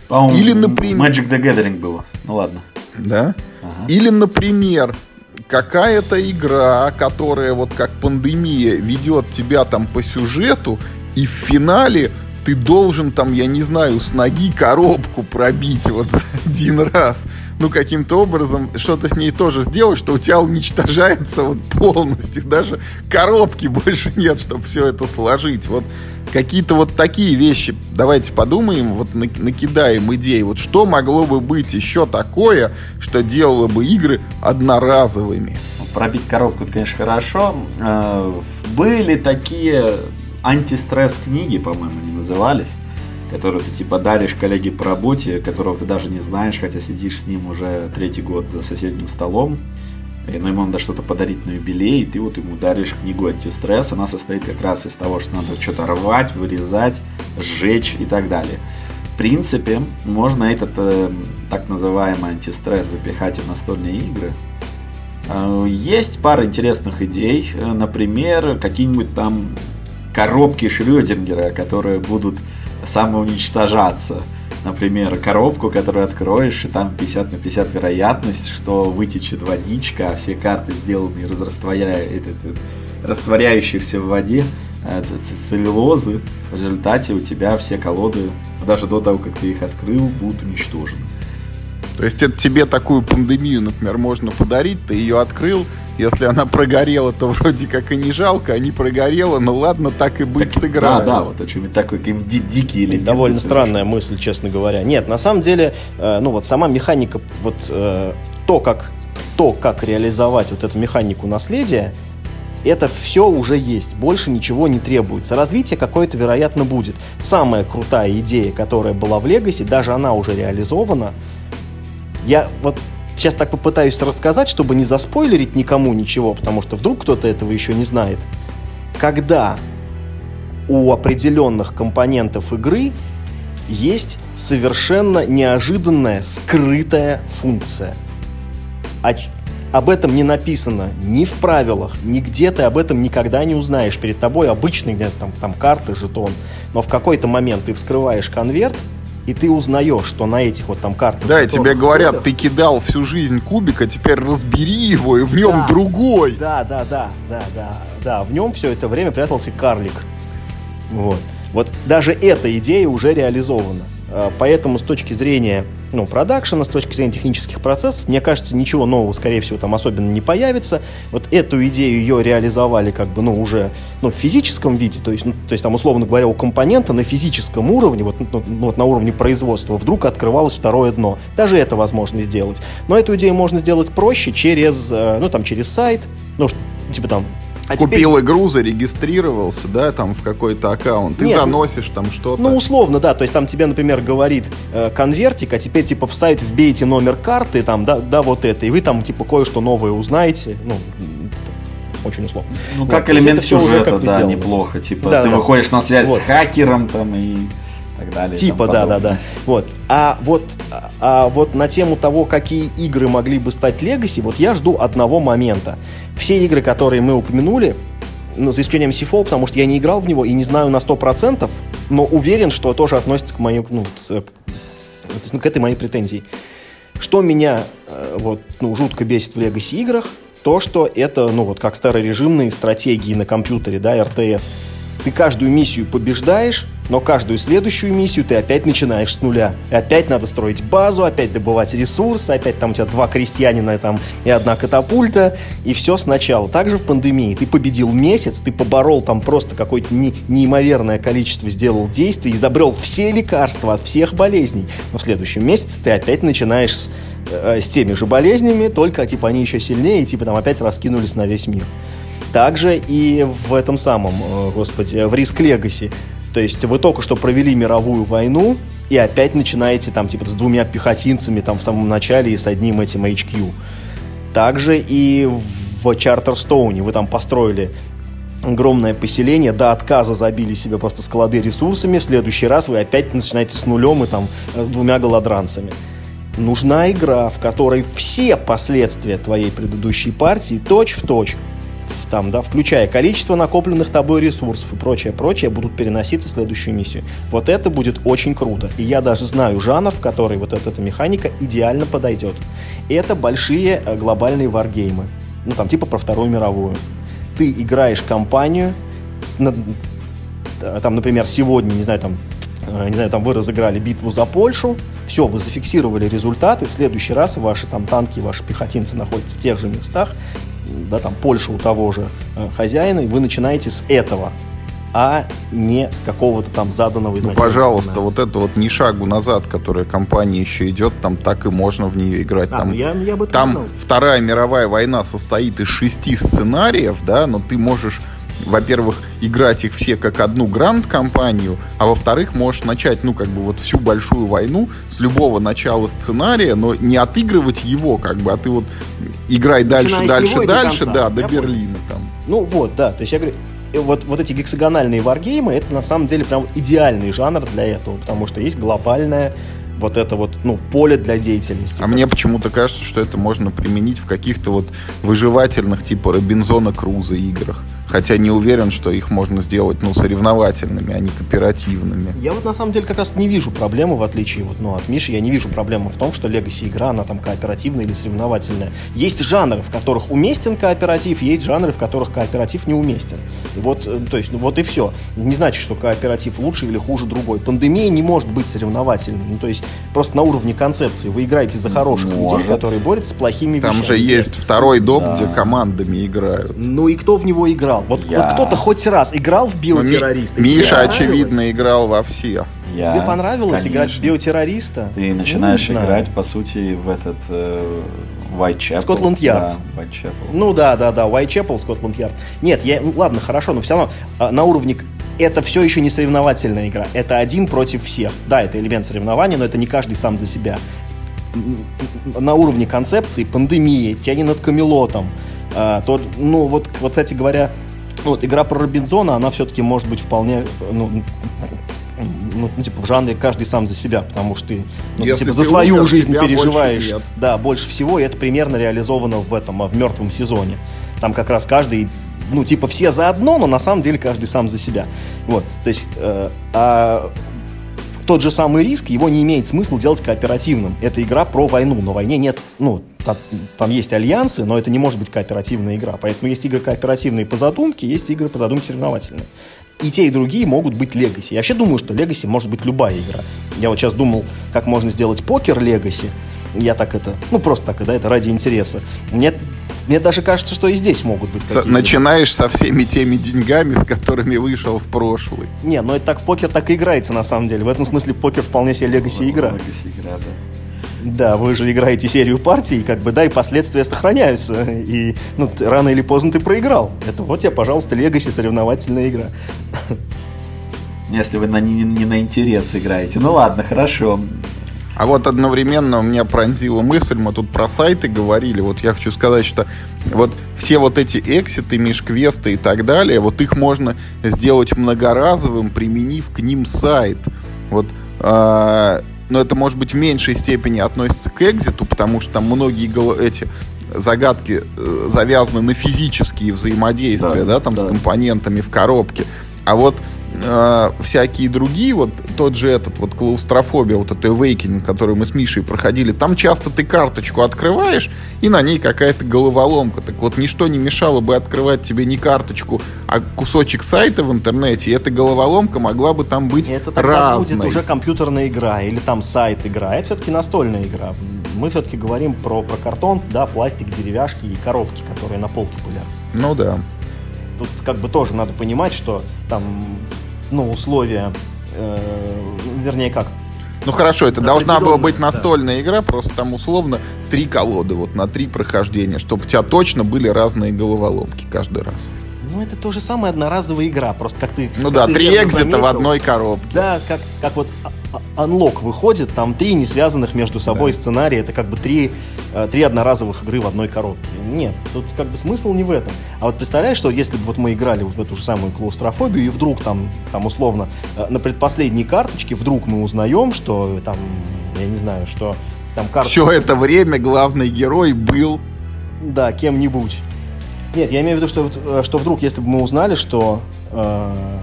По-моему, Или, например- Magic the Gathering было. Ну ладно. да? Ага. Или, например, какая-то игра, которая вот как пандемия ведет тебя там по сюжету, и в финале ты должен там, я не знаю, с ноги коробку пробить вот за один раз. Ну, каким-то образом что-то с ней тоже сделать, что у тебя уничтожается вот полностью. Даже коробки больше нет, чтобы все это сложить. Вот какие-то вот такие вещи. Давайте подумаем, вот на- накидаем идей. Вот что могло бы быть еще такое, что делало бы игры одноразовыми? Пробить коробку, конечно, хорошо. Э, Были такие антистресс книги, по-моему, они назывались, которые ты типа даришь коллеге по работе, которого ты даже не знаешь, хотя сидишь с ним уже третий год за соседним столом. И, ну, ему надо что-то подарить на юбилей, и ты вот ему даришь книгу антистресс. Она состоит как раз из того, что надо что-то рвать, вырезать, сжечь и так далее. В принципе, можно этот э, так называемый антистресс запихать в настольные игры. Э, Есть пара интересных идей. Э, Например, какие-нибудь там коробки Шрёдингера, которые будут самоуничтожаться. Например, коробку, которую откроешь, и там 50 на 50 вероятность, что вытечет водичка, а все карты сделаны из растворя... растворяющихся в воде э, целлюлозы. В результате у тебя все колоды, даже до того, как ты их открыл, будут уничтожены. То есть это тебе такую пандемию, например, можно подарить, ты ее открыл, если она прогорела, то вроде как и не жалко, а не прогорела, ну ладно, так и быть, Так. Да, да, вот о чем такой каким ди- дикий или Довольно странная мысль, честно говоря. Нет, на самом деле, э, ну вот сама механика, вот э, то, как, то, как реализовать вот эту механику наследия, это все уже есть, больше ничего не требуется. Развитие какое-то, вероятно, будет. Самая крутая идея, которая была в Легасе, даже она уже реализована. Я вот сейчас так попытаюсь рассказать, чтобы не заспойлерить никому ничего, потому что вдруг кто-то этого еще не знает. Когда у определенных компонентов игры есть совершенно неожиданная скрытая функция. А ч- об этом не написано ни в правилах, нигде ты об этом никогда не узнаешь. Перед тобой обычный там, там карты, жетон. Но в какой-то момент ты вскрываешь конверт, и ты узнаешь, что на этих вот там картах... Да, и тебе говорят, ты кидал всю жизнь кубик, а теперь разбери его, и в нем да, другой. Да, да, да, да, да, да. В нем все это время прятался карлик. Вот. Вот даже эта идея уже реализована. А, поэтому с точки зрения ну, продакшена, с точки зрения технических процессов, мне кажется, ничего нового, скорее всего, там особенно не появится. Вот эту идею ее реализовали как бы, ну, уже ну, в физическом виде, то есть, ну, то есть там, условно говоря, у компонента на физическом уровне, вот, ну, ну, вот на уровне производства, вдруг открывалось второе дно. Даже это возможно сделать. Но эту идею можно сделать проще через, э, ну, там, через сайт, ну, типа там а Купил теперь... игру, зарегистрировался, да, там в какой-то аккаунт. Ты Нет, заносишь там что-то. Ну, условно, да. То есть там тебе, например, говорит э, конвертик, а теперь типа в сайт вбейте номер карты, там, да, да, вот это, и вы там типа кое-что новое узнаете. Ну, очень условно. Ну, вот, как элемент сюжета, уже как бы да, сделано. неплохо. Типа, да, ты да, выходишь на связь вот. с хакером там и так далее. Типа, да, да, да. Вот. А вот, а вот на тему того, какие игры могли бы стать Legacy, вот я жду одного момента. Все игры, которые мы упомянули, ну, за исключением Seafall, потому что я не играл в него и не знаю на 100%, но уверен, что тоже относится к моей, ну, к, к этой моей претензии. Что меня э, вот, ну, жутко бесит в Legacy играх, то, что это, ну, вот как старорежимные стратегии на компьютере, да, РТС ты каждую миссию побеждаешь, но каждую следующую миссию ты опять начинаешь с нуля. И опять надо строить базу, опять добывать ресурсы, опять там у тебя два крестьянина там, и одна катапульта, и все сначала. Также в пандемии ты победил месяц, ты поборол там просто какое-то не, неимоверное количество, сделал действий, изобрел все лекарства от всех болезней. Но в следующем месяце ты опять начинаешь с, э, с теми же болезнями, только типа они еще сильнее, и типа там опять раскинулись на весь мир. Также и в этом самом, э, господи, в Риск Легаси. То есть вы только что провели мировую войну, и опять начинаете там типа с двумя пехотинцами там в самом начале и с одним этим HQ. Также и в Чартерстоуне вы там построили огромное поселение, до отказа забили себе просто склады ресурсами, в следующий раз вы опять начинаете с нулем и там э, двумя голодранцами. Нужна игра, в которой все последствия твоей предыдущей партии точь в точь там, да, включая количество накопленных тобой ресурсов и прочее, прочее, будут переноситься в следующую миссию. Вот это будет очень круто. И я даже знаю жанр, в который вот эта, эта механика идеально подойдет. Это большие э, глобальные варгеймы. Ну, там, типа про Вторую мировую. Ты играешь кампанию, там, например, сегодня, не знаю, там, э, не знаю, там вы разыграли битву за Польшу, все, вы зафиксировали результаты, в следующий раз ваши там танки, ваши пехотинцы находятся в тех же местах, да, там, Польша у того же э, хозяина, и вы начинаете с этого, а не с какого-то там заданного изначально. Ну, пожалуйста, цена. вот это вот не шагу назад, которая компания еще идет, там так и можно в нее играть. А, там ну я, я там Вторая мировая война состоит из шести сценариев, да, но ты можешь во-первых, играть их все как одну гранд-компанию, а во-вторых, можешь начать, ну, как бы вот всю большую войну с любого начала сценария, но не отыгрывать его, как бы, а ты вот играй дальше, дальше, дальше, до да, до Берлина там. Ну вот, да, то есть я говорю, э, вот, вот эти гексагональные варгеймы, это на самом деле прям идеальный жанр для этого, потому что есть глобальная вот это вот, ну, поле для деятельности. А мне почему-то кажется, что это можно применить в каких-то вот выживательных типа Робинзона Круза играх. Хотя не уверен, что их можно сделать, ну, соревновательными, а не кооперативными. Я вот на самом деле как раз не вижу проблемы, в отличие вот, ну, от Миши, я не вижу проблемы в том, что Legacy игра, она там кооперативная или соревновательная. Есть жанры, в которых уместен кооператив, есть жанры, в которых кооператив неуместен. И вот, э, то есть, ну, вот и все. Не значит, что кооператив лучше или хуже другой. Пандемия не может быть соревновательной. Ну, то есть, просто на уровне концепции вы играете за хороших может. людей, которые борются с плохими Там вещами. же есть второй доп, да. где командами играют. Ну и кто в него играл? Играл? Вот, я... вот кто-то хоть раз играл в биотеррориста? Ну, Ми... Миша, очевидно, играл во все. Я, Тебе понравилось конечно. играть в биотеррориста? Ты начинаешь ну, играть, по сути, в этот э, Whitechapel. Скотланд Ярд. Да, Whitechapel. Ну да, да, да, Whitechapel, Скотланд Ярд. Нет, я, ну, ладно, хорошо, но все равно э, на уровне это все еще не соревновательная игра. Это один против всех. Да, это элемент соревнования, но это не каждый сам за себя. На уровне концепции пандемии, тяни над Камелотом, а, то, ну, вот, вот, кстати говоря, вот, игра про Робинзона, она все-таки может быть вполне, ну, ну, ну, типа, в жанре каждый сам за себя, потому что ты, ну, Если типа, за свою умер, жизнь больше переживаешь. нет. Да, больше всего, и это примерно реализовано в этом, а, в мертвом сезоне. Там как раз каждый, ну, типа, все за одно, но на самом деле каждый сам за себя. Вот, то есть, э, а тот же самый риск, его не имеет смысла делать кооперативным. Это игра про войну. На войне нет, ну, там, есть альянсы, но это не может быть кооперативная игра. Поэтому есть игры кооперативные по задумке, есть игры по задумке соревновательные. И те, и другие могут быть легаси. Я вообще думаю, что легаси может быть любая игра. Я вот сейчас думал, как можно сделать покер легаси. Я так это, ну просто так, да, это ради интереса. Мне, мне даже кажется, что и здесь могут быть какие-то. Начинаешь со всеми теми деньгами, с которыми вышел в прошлый. Не, но это так в покер так и играется на самом деле. В этом смысле покер вполне себе легаси игра. Legacy игра, да. Да, вы же играете серию партий, как бы, да, и последствия сохраняются. И, ну, ты- рано или поздно ты проиграл. Это вот тебе, пожалуйста, Легаси соревновательная игра. Если вы на, не, не на интерес играете. Ну ладно, хорошо. А вот одновременно у меня пронзила мысль, мы тут про сайты говорили, вот я хочу сказать, что вот все вот эти экситы, межквесты и так далее, вот их можно сделать многоразовым, применив к ним сайт. Вот, а, но это может быть в меньшей степени относится к экзиту, потому что там многие эти загадки э, завязаны на физические взаимодействия, Да, да, там с да. компонентами в коробке. А вот э, всякие другие, вот тот же этот вот клаустрофобия, вот это Awakening, который мы с Мишей проходили, там часто ты карточку открываешь, и на ней какая-то головоломка. Так вот, ничто не мешало бы открывать тебе не карточку, а кусочек сайта в интернете, и эта головоломка могла бы там быть это тогда разной. будет уже компьютерная игра или там сайт игра. Это все-таки настольная игра. Мы все-таки говорим про, про картон, да, пластик, деревяшки и коробки, которые на полке пылятся. Ну да. Тут как бы тоже надо понимать, что там, ну, условия, э, вернее как, Ну хорошо, это должна была быть да. настольная игра, просто там условно три колоды, вот на три прохождения, чтобы у тебя точно были разные головоломки каждый раз. ну, это то же самое одноразовая игра, просто как ты... Ну как да, ты три экзита в заметил, одной коробке. Да, как, как вот а- а- Unlock выходит, там три не связанных между собой сценария, это как бы три, три одноразовых игры в одной коробке. Нет, тут как бы смысл не в этом. А вот представляешь, что если бы вот мы играли вот в эту же самую клаустрофобию, и вдруг там, там условно, э, на предпоследней карточке вдруг мы узнаем, что там, я не знаю, что там карта... Все это время главный герой был... Да, кем-нибудь. Нет, я имею в виду, что, э, что вдруг, если бы мы узнали, что... э,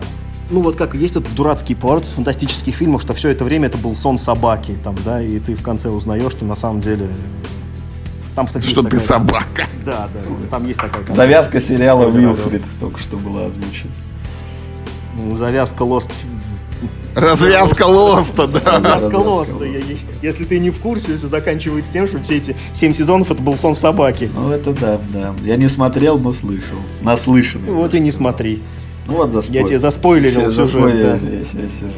ну вот как есть вот дурацкий поворот из фантастических фильмов, что все это время это был сон собаки, там, да, и ты в конце узнаешь, что на самом деле... Там, кстати, Что ты такая- собака. Да, да, там есть такая... Завязка сериала Уилфрид только что была озвучена. Ну, Завязка Lost... Развязка лоста, да. Развязка я- Если ты не в курсе, все заканчивается тем, что все эти семь сезонов это был сон собаки. Ну это да, да. Я не смотрел, но слышал. Наслышан. Вот и не смотри. Ну вот за Я тебе заспойлерил сюжет, да.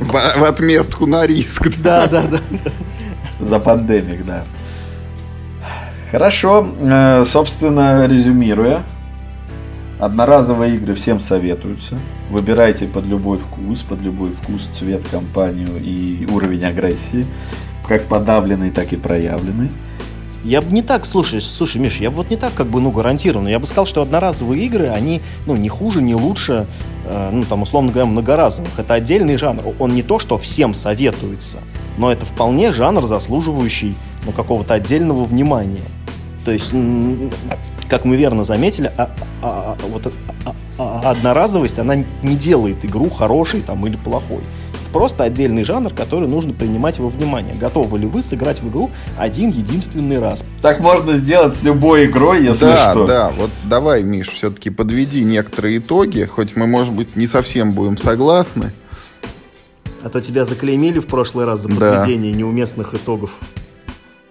В, в отместку на риск. Да, да, да. За пандемик, да. Хорошо, э, собственно, резюмируя. Одноразовые игры всем советуются. Выбирайте под любой вкус, под любой вкус, цвет, компанию и уровень агрессии. Как подавленный, так и проявленный. Я бы не так, слушай, слушай, Миш, я бы вот не так как бы, ну, гарантированно. Я бы сказал, что одноразовые игры, они, ну, не хуже, не лучше, э, ну, там, условно говоря, многоразовых. Это отдельный жанр. Он не то, что всем советуется, но это вполне жанр, заслуживающий, ну, какого-то отдельного внимания. То есть, как мы верно заметили, а- а- а- вот а- а- одноразовость, она не делает игру хорошей там, или плохой. Это просто отдельный жанр, который нужно принимать во внимание. Готовы ли вы сыграть в игру один единственный раз? Так можно сделать с любой игрой, если да, что. да, вот давай, Миш, все-таки подведи некоторые итоги, хоть мы, может быть, не совсем будем согласны. А то тебя заклеймили в прошлый раз за Да. подведение неуместных итогов.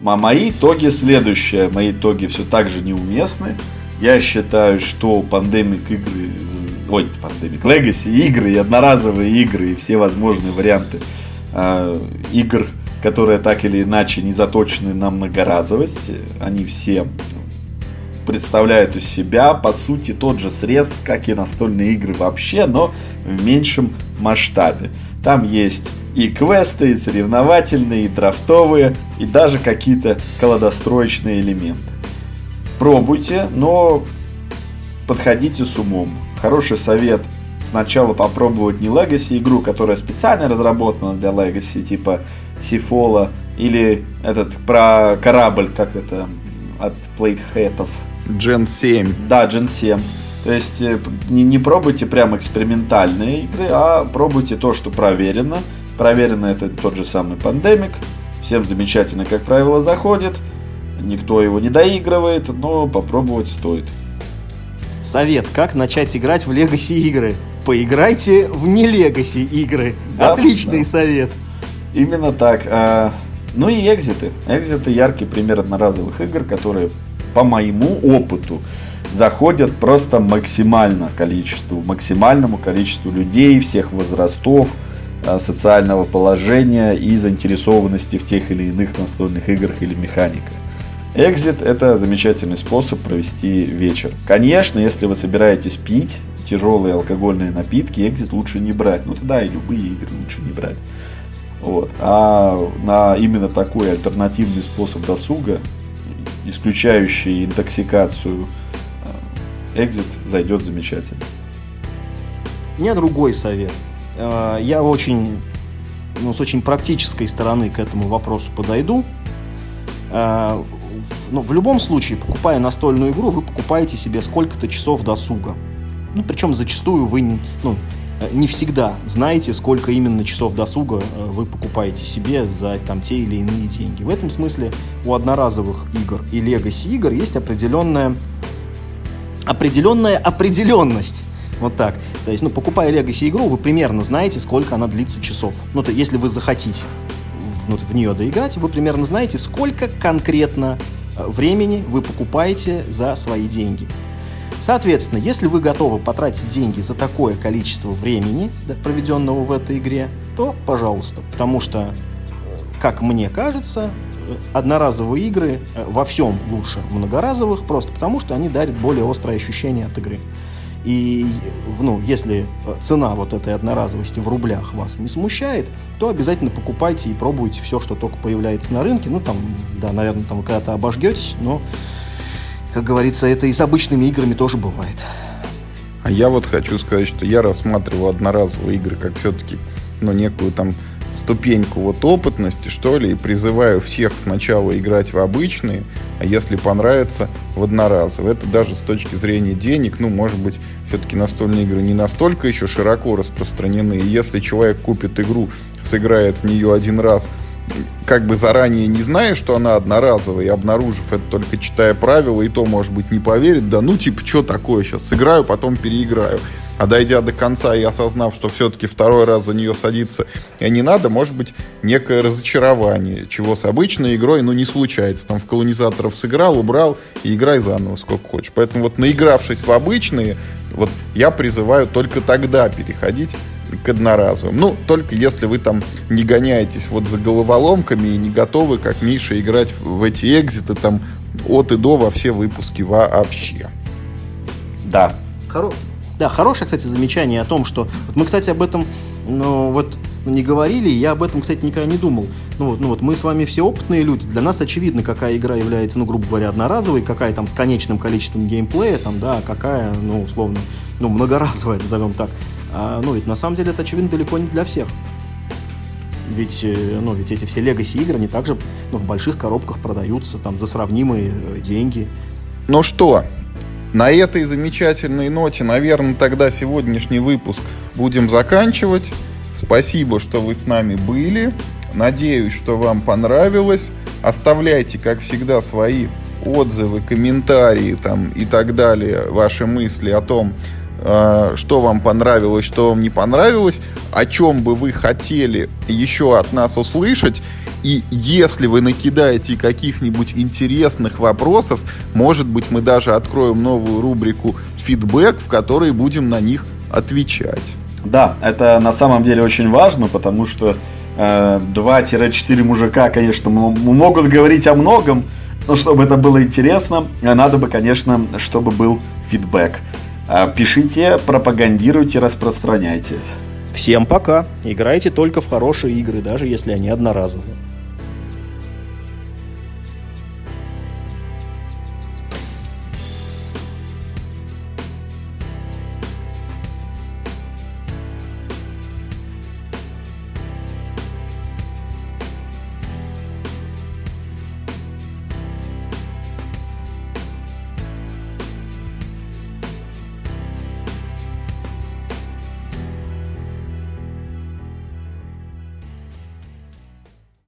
А мои итоги следующие. Мои итоги все так же неуместны. Я считаю, что пандемик игры, ой, пандемик, Legacy игры и одноразовые игры и все возможные варианты э, игр, которые так или иначе не заточены на многоразовость, они все представляют из себя, по сути, тот же срез, как и настольные игры вообще, но в меньшем масштабе. Там есть и квесты, и соревновательные, и драфтовые, и даже какие-то колодостроечные элементы. Пробуйте, но подходите с умом. Хороший совет сначала попробовать не Legacy игру, которая специально разработана для Legacy, типа Сифола, или этот про корабль, как это, от Плейтхэтов. Gen 7. Да, Gen 7. То есть э, не, не пробуйте прям экспериментальные игры, а пробуйте то, что проверено. Проверено это тот же самый Pandemic. Всем замечательно, как правило, заходит. Никто его не доигрывает, но попробовать стоит. Совет, как начать играть в Legacy игры. Поиграйте в не Legacy игры. Да, Отличный да. совет. Именно так. А, Ну и экзиты. Экзиты яркий пример одноразовых игр, которые по моему опыту заходят просто максимально количеству, максимальному количеству людей всех возрастов, социального положения и заинтересованности в тех или иных настольных играх или механиках. Экзит – это замечательный способ провести вечер. Конечно, если вы собираетесь пить тяжелые алкогольные напитки, экзит лучше не брать. Ну тогда и любые игры лучше не брать. Вот. А на именно такой альтернативный способ досуга, исключающий интоксикацию, э, экзит зайдет замечательно. У меня другой совет. Э, Я очень, ну, с очень практической стороны к этому вопросу подойду. Э, Ну, в любом случае, покупая настольную игру, вы покупаете себе сколько-то часов досуга. Ну, причем зачастую вы ну, не всегда знаете, сколько именно часов досуга э, вы покупаете себе за там, те или иные деньги. В этом смысле у одноразовых игр и легаси игр есть определенная определенная определенность. Вот так. То есть, ну, покупая Legacy игру, вы примерно знаете, сколько она длится часов. Ну, то если вы захотите в, ну, в нее доиграть, вы примерно знаете, сколько конкретно э, времени вы покупаете за свои деньги. Соответственно, если вы готовы потратить деньги за такое количество времени, проведенного в этой игре, то пожалуйста. Потому что, э, как мне кажется, э, одноразовые игры во всем лучше многоразовых, просто потому что они дарят более острое ощущение от игры. И ну, если э, цена вот этой одноразовости в рублях вас не смущает, то обязательно покупайте и пробуйте все, что только появляется на рынке. Ну, там, да, наверное, там когда-то обожгетесь, но, как говорится, это и с обычными играми тоже бывает. А я вот хочу сказать, что я рассматриваю одноразовые игры как все-таки, ну, некую там ступеньку вот опытности, что ли, и призываю всех сначала играть в обычные, а если понравится, в одноразовые. Это даже с точки зрения денег, ну, может быть, все-таки настольные игры не настолько еще широко распространены, и если человек купит игру, сыграет в нее один раз, как бы заранее не зная, что она одноразовая, и обнаружив это только читая правила, и то, может быть, не поверит, да ну, типа, что такое, сейчас сыграю, потом переиграю. А дойдя до конца и осознав, что все-таки второй раз за нее садиться и не надо, может быть, некое разочарование, чего с обычной игрой, ну, не случается. Там в колонизаторов сыграл, убрал, и играй заново сколько хочешь. Поэтому вот наигравшись в обычные, вот я призываю только тогда переходить к одноразовым. Ну, только если вы там не гоняетесь вот за головоломками и не готовы, как Миша, играть в эти экзиты там от и до во все выпуски вообще. Да. Хоро... Да, хорошее, кстати, замечание о том, что... Вот мы, кстати, об этом ну, вот не говорили, я об этом, кстати, никогда не думал. Ну вот, ну вот мы с вами все опытные люди, для нас очевидно, какая игра является, ну, грубо говоря, одноразовой, какая там с конечным количеством геймплея, там, да, какая, ну, условно, ну, многоразовая, назовем так. А, ну, ведь на самом деле это очевидно далеко не для всех. Ведь, э, ну, ведь эти все Legacy игры, они также ну, в больших коробках продаются там за сравнимые э, деньги. Ну что, на этой замечательной ноте, наверное, тогда сегодняшний выпуск будем заканчивать. Спасибо, что вы с нами были. Надеюсь, что вам понравилось. Оставляйте, как всегда, свои отзывы, комментарии там, и так далее, ваши мысли о том, что вам понравилось, что вам не понравилось, о чем бы вы хотели еще от нас услышать. И если вы накидаете каких-нибудь интересных вопросов, может быть, мы даже откроем новую рубрику «Фидбэк», в которой будем на них отвечать. Да, это на самом деле очень важно, потому что э, 2-4 мужика, конечно, могут говорить о многом, но чтобы это было интересно, э, надо бы, конечно, чтобы был фидбэк. Э, Пишите, пропагандируйте, распространяйте. Всем пока. Играйте только в хорошие игры, даже если они одноразовые.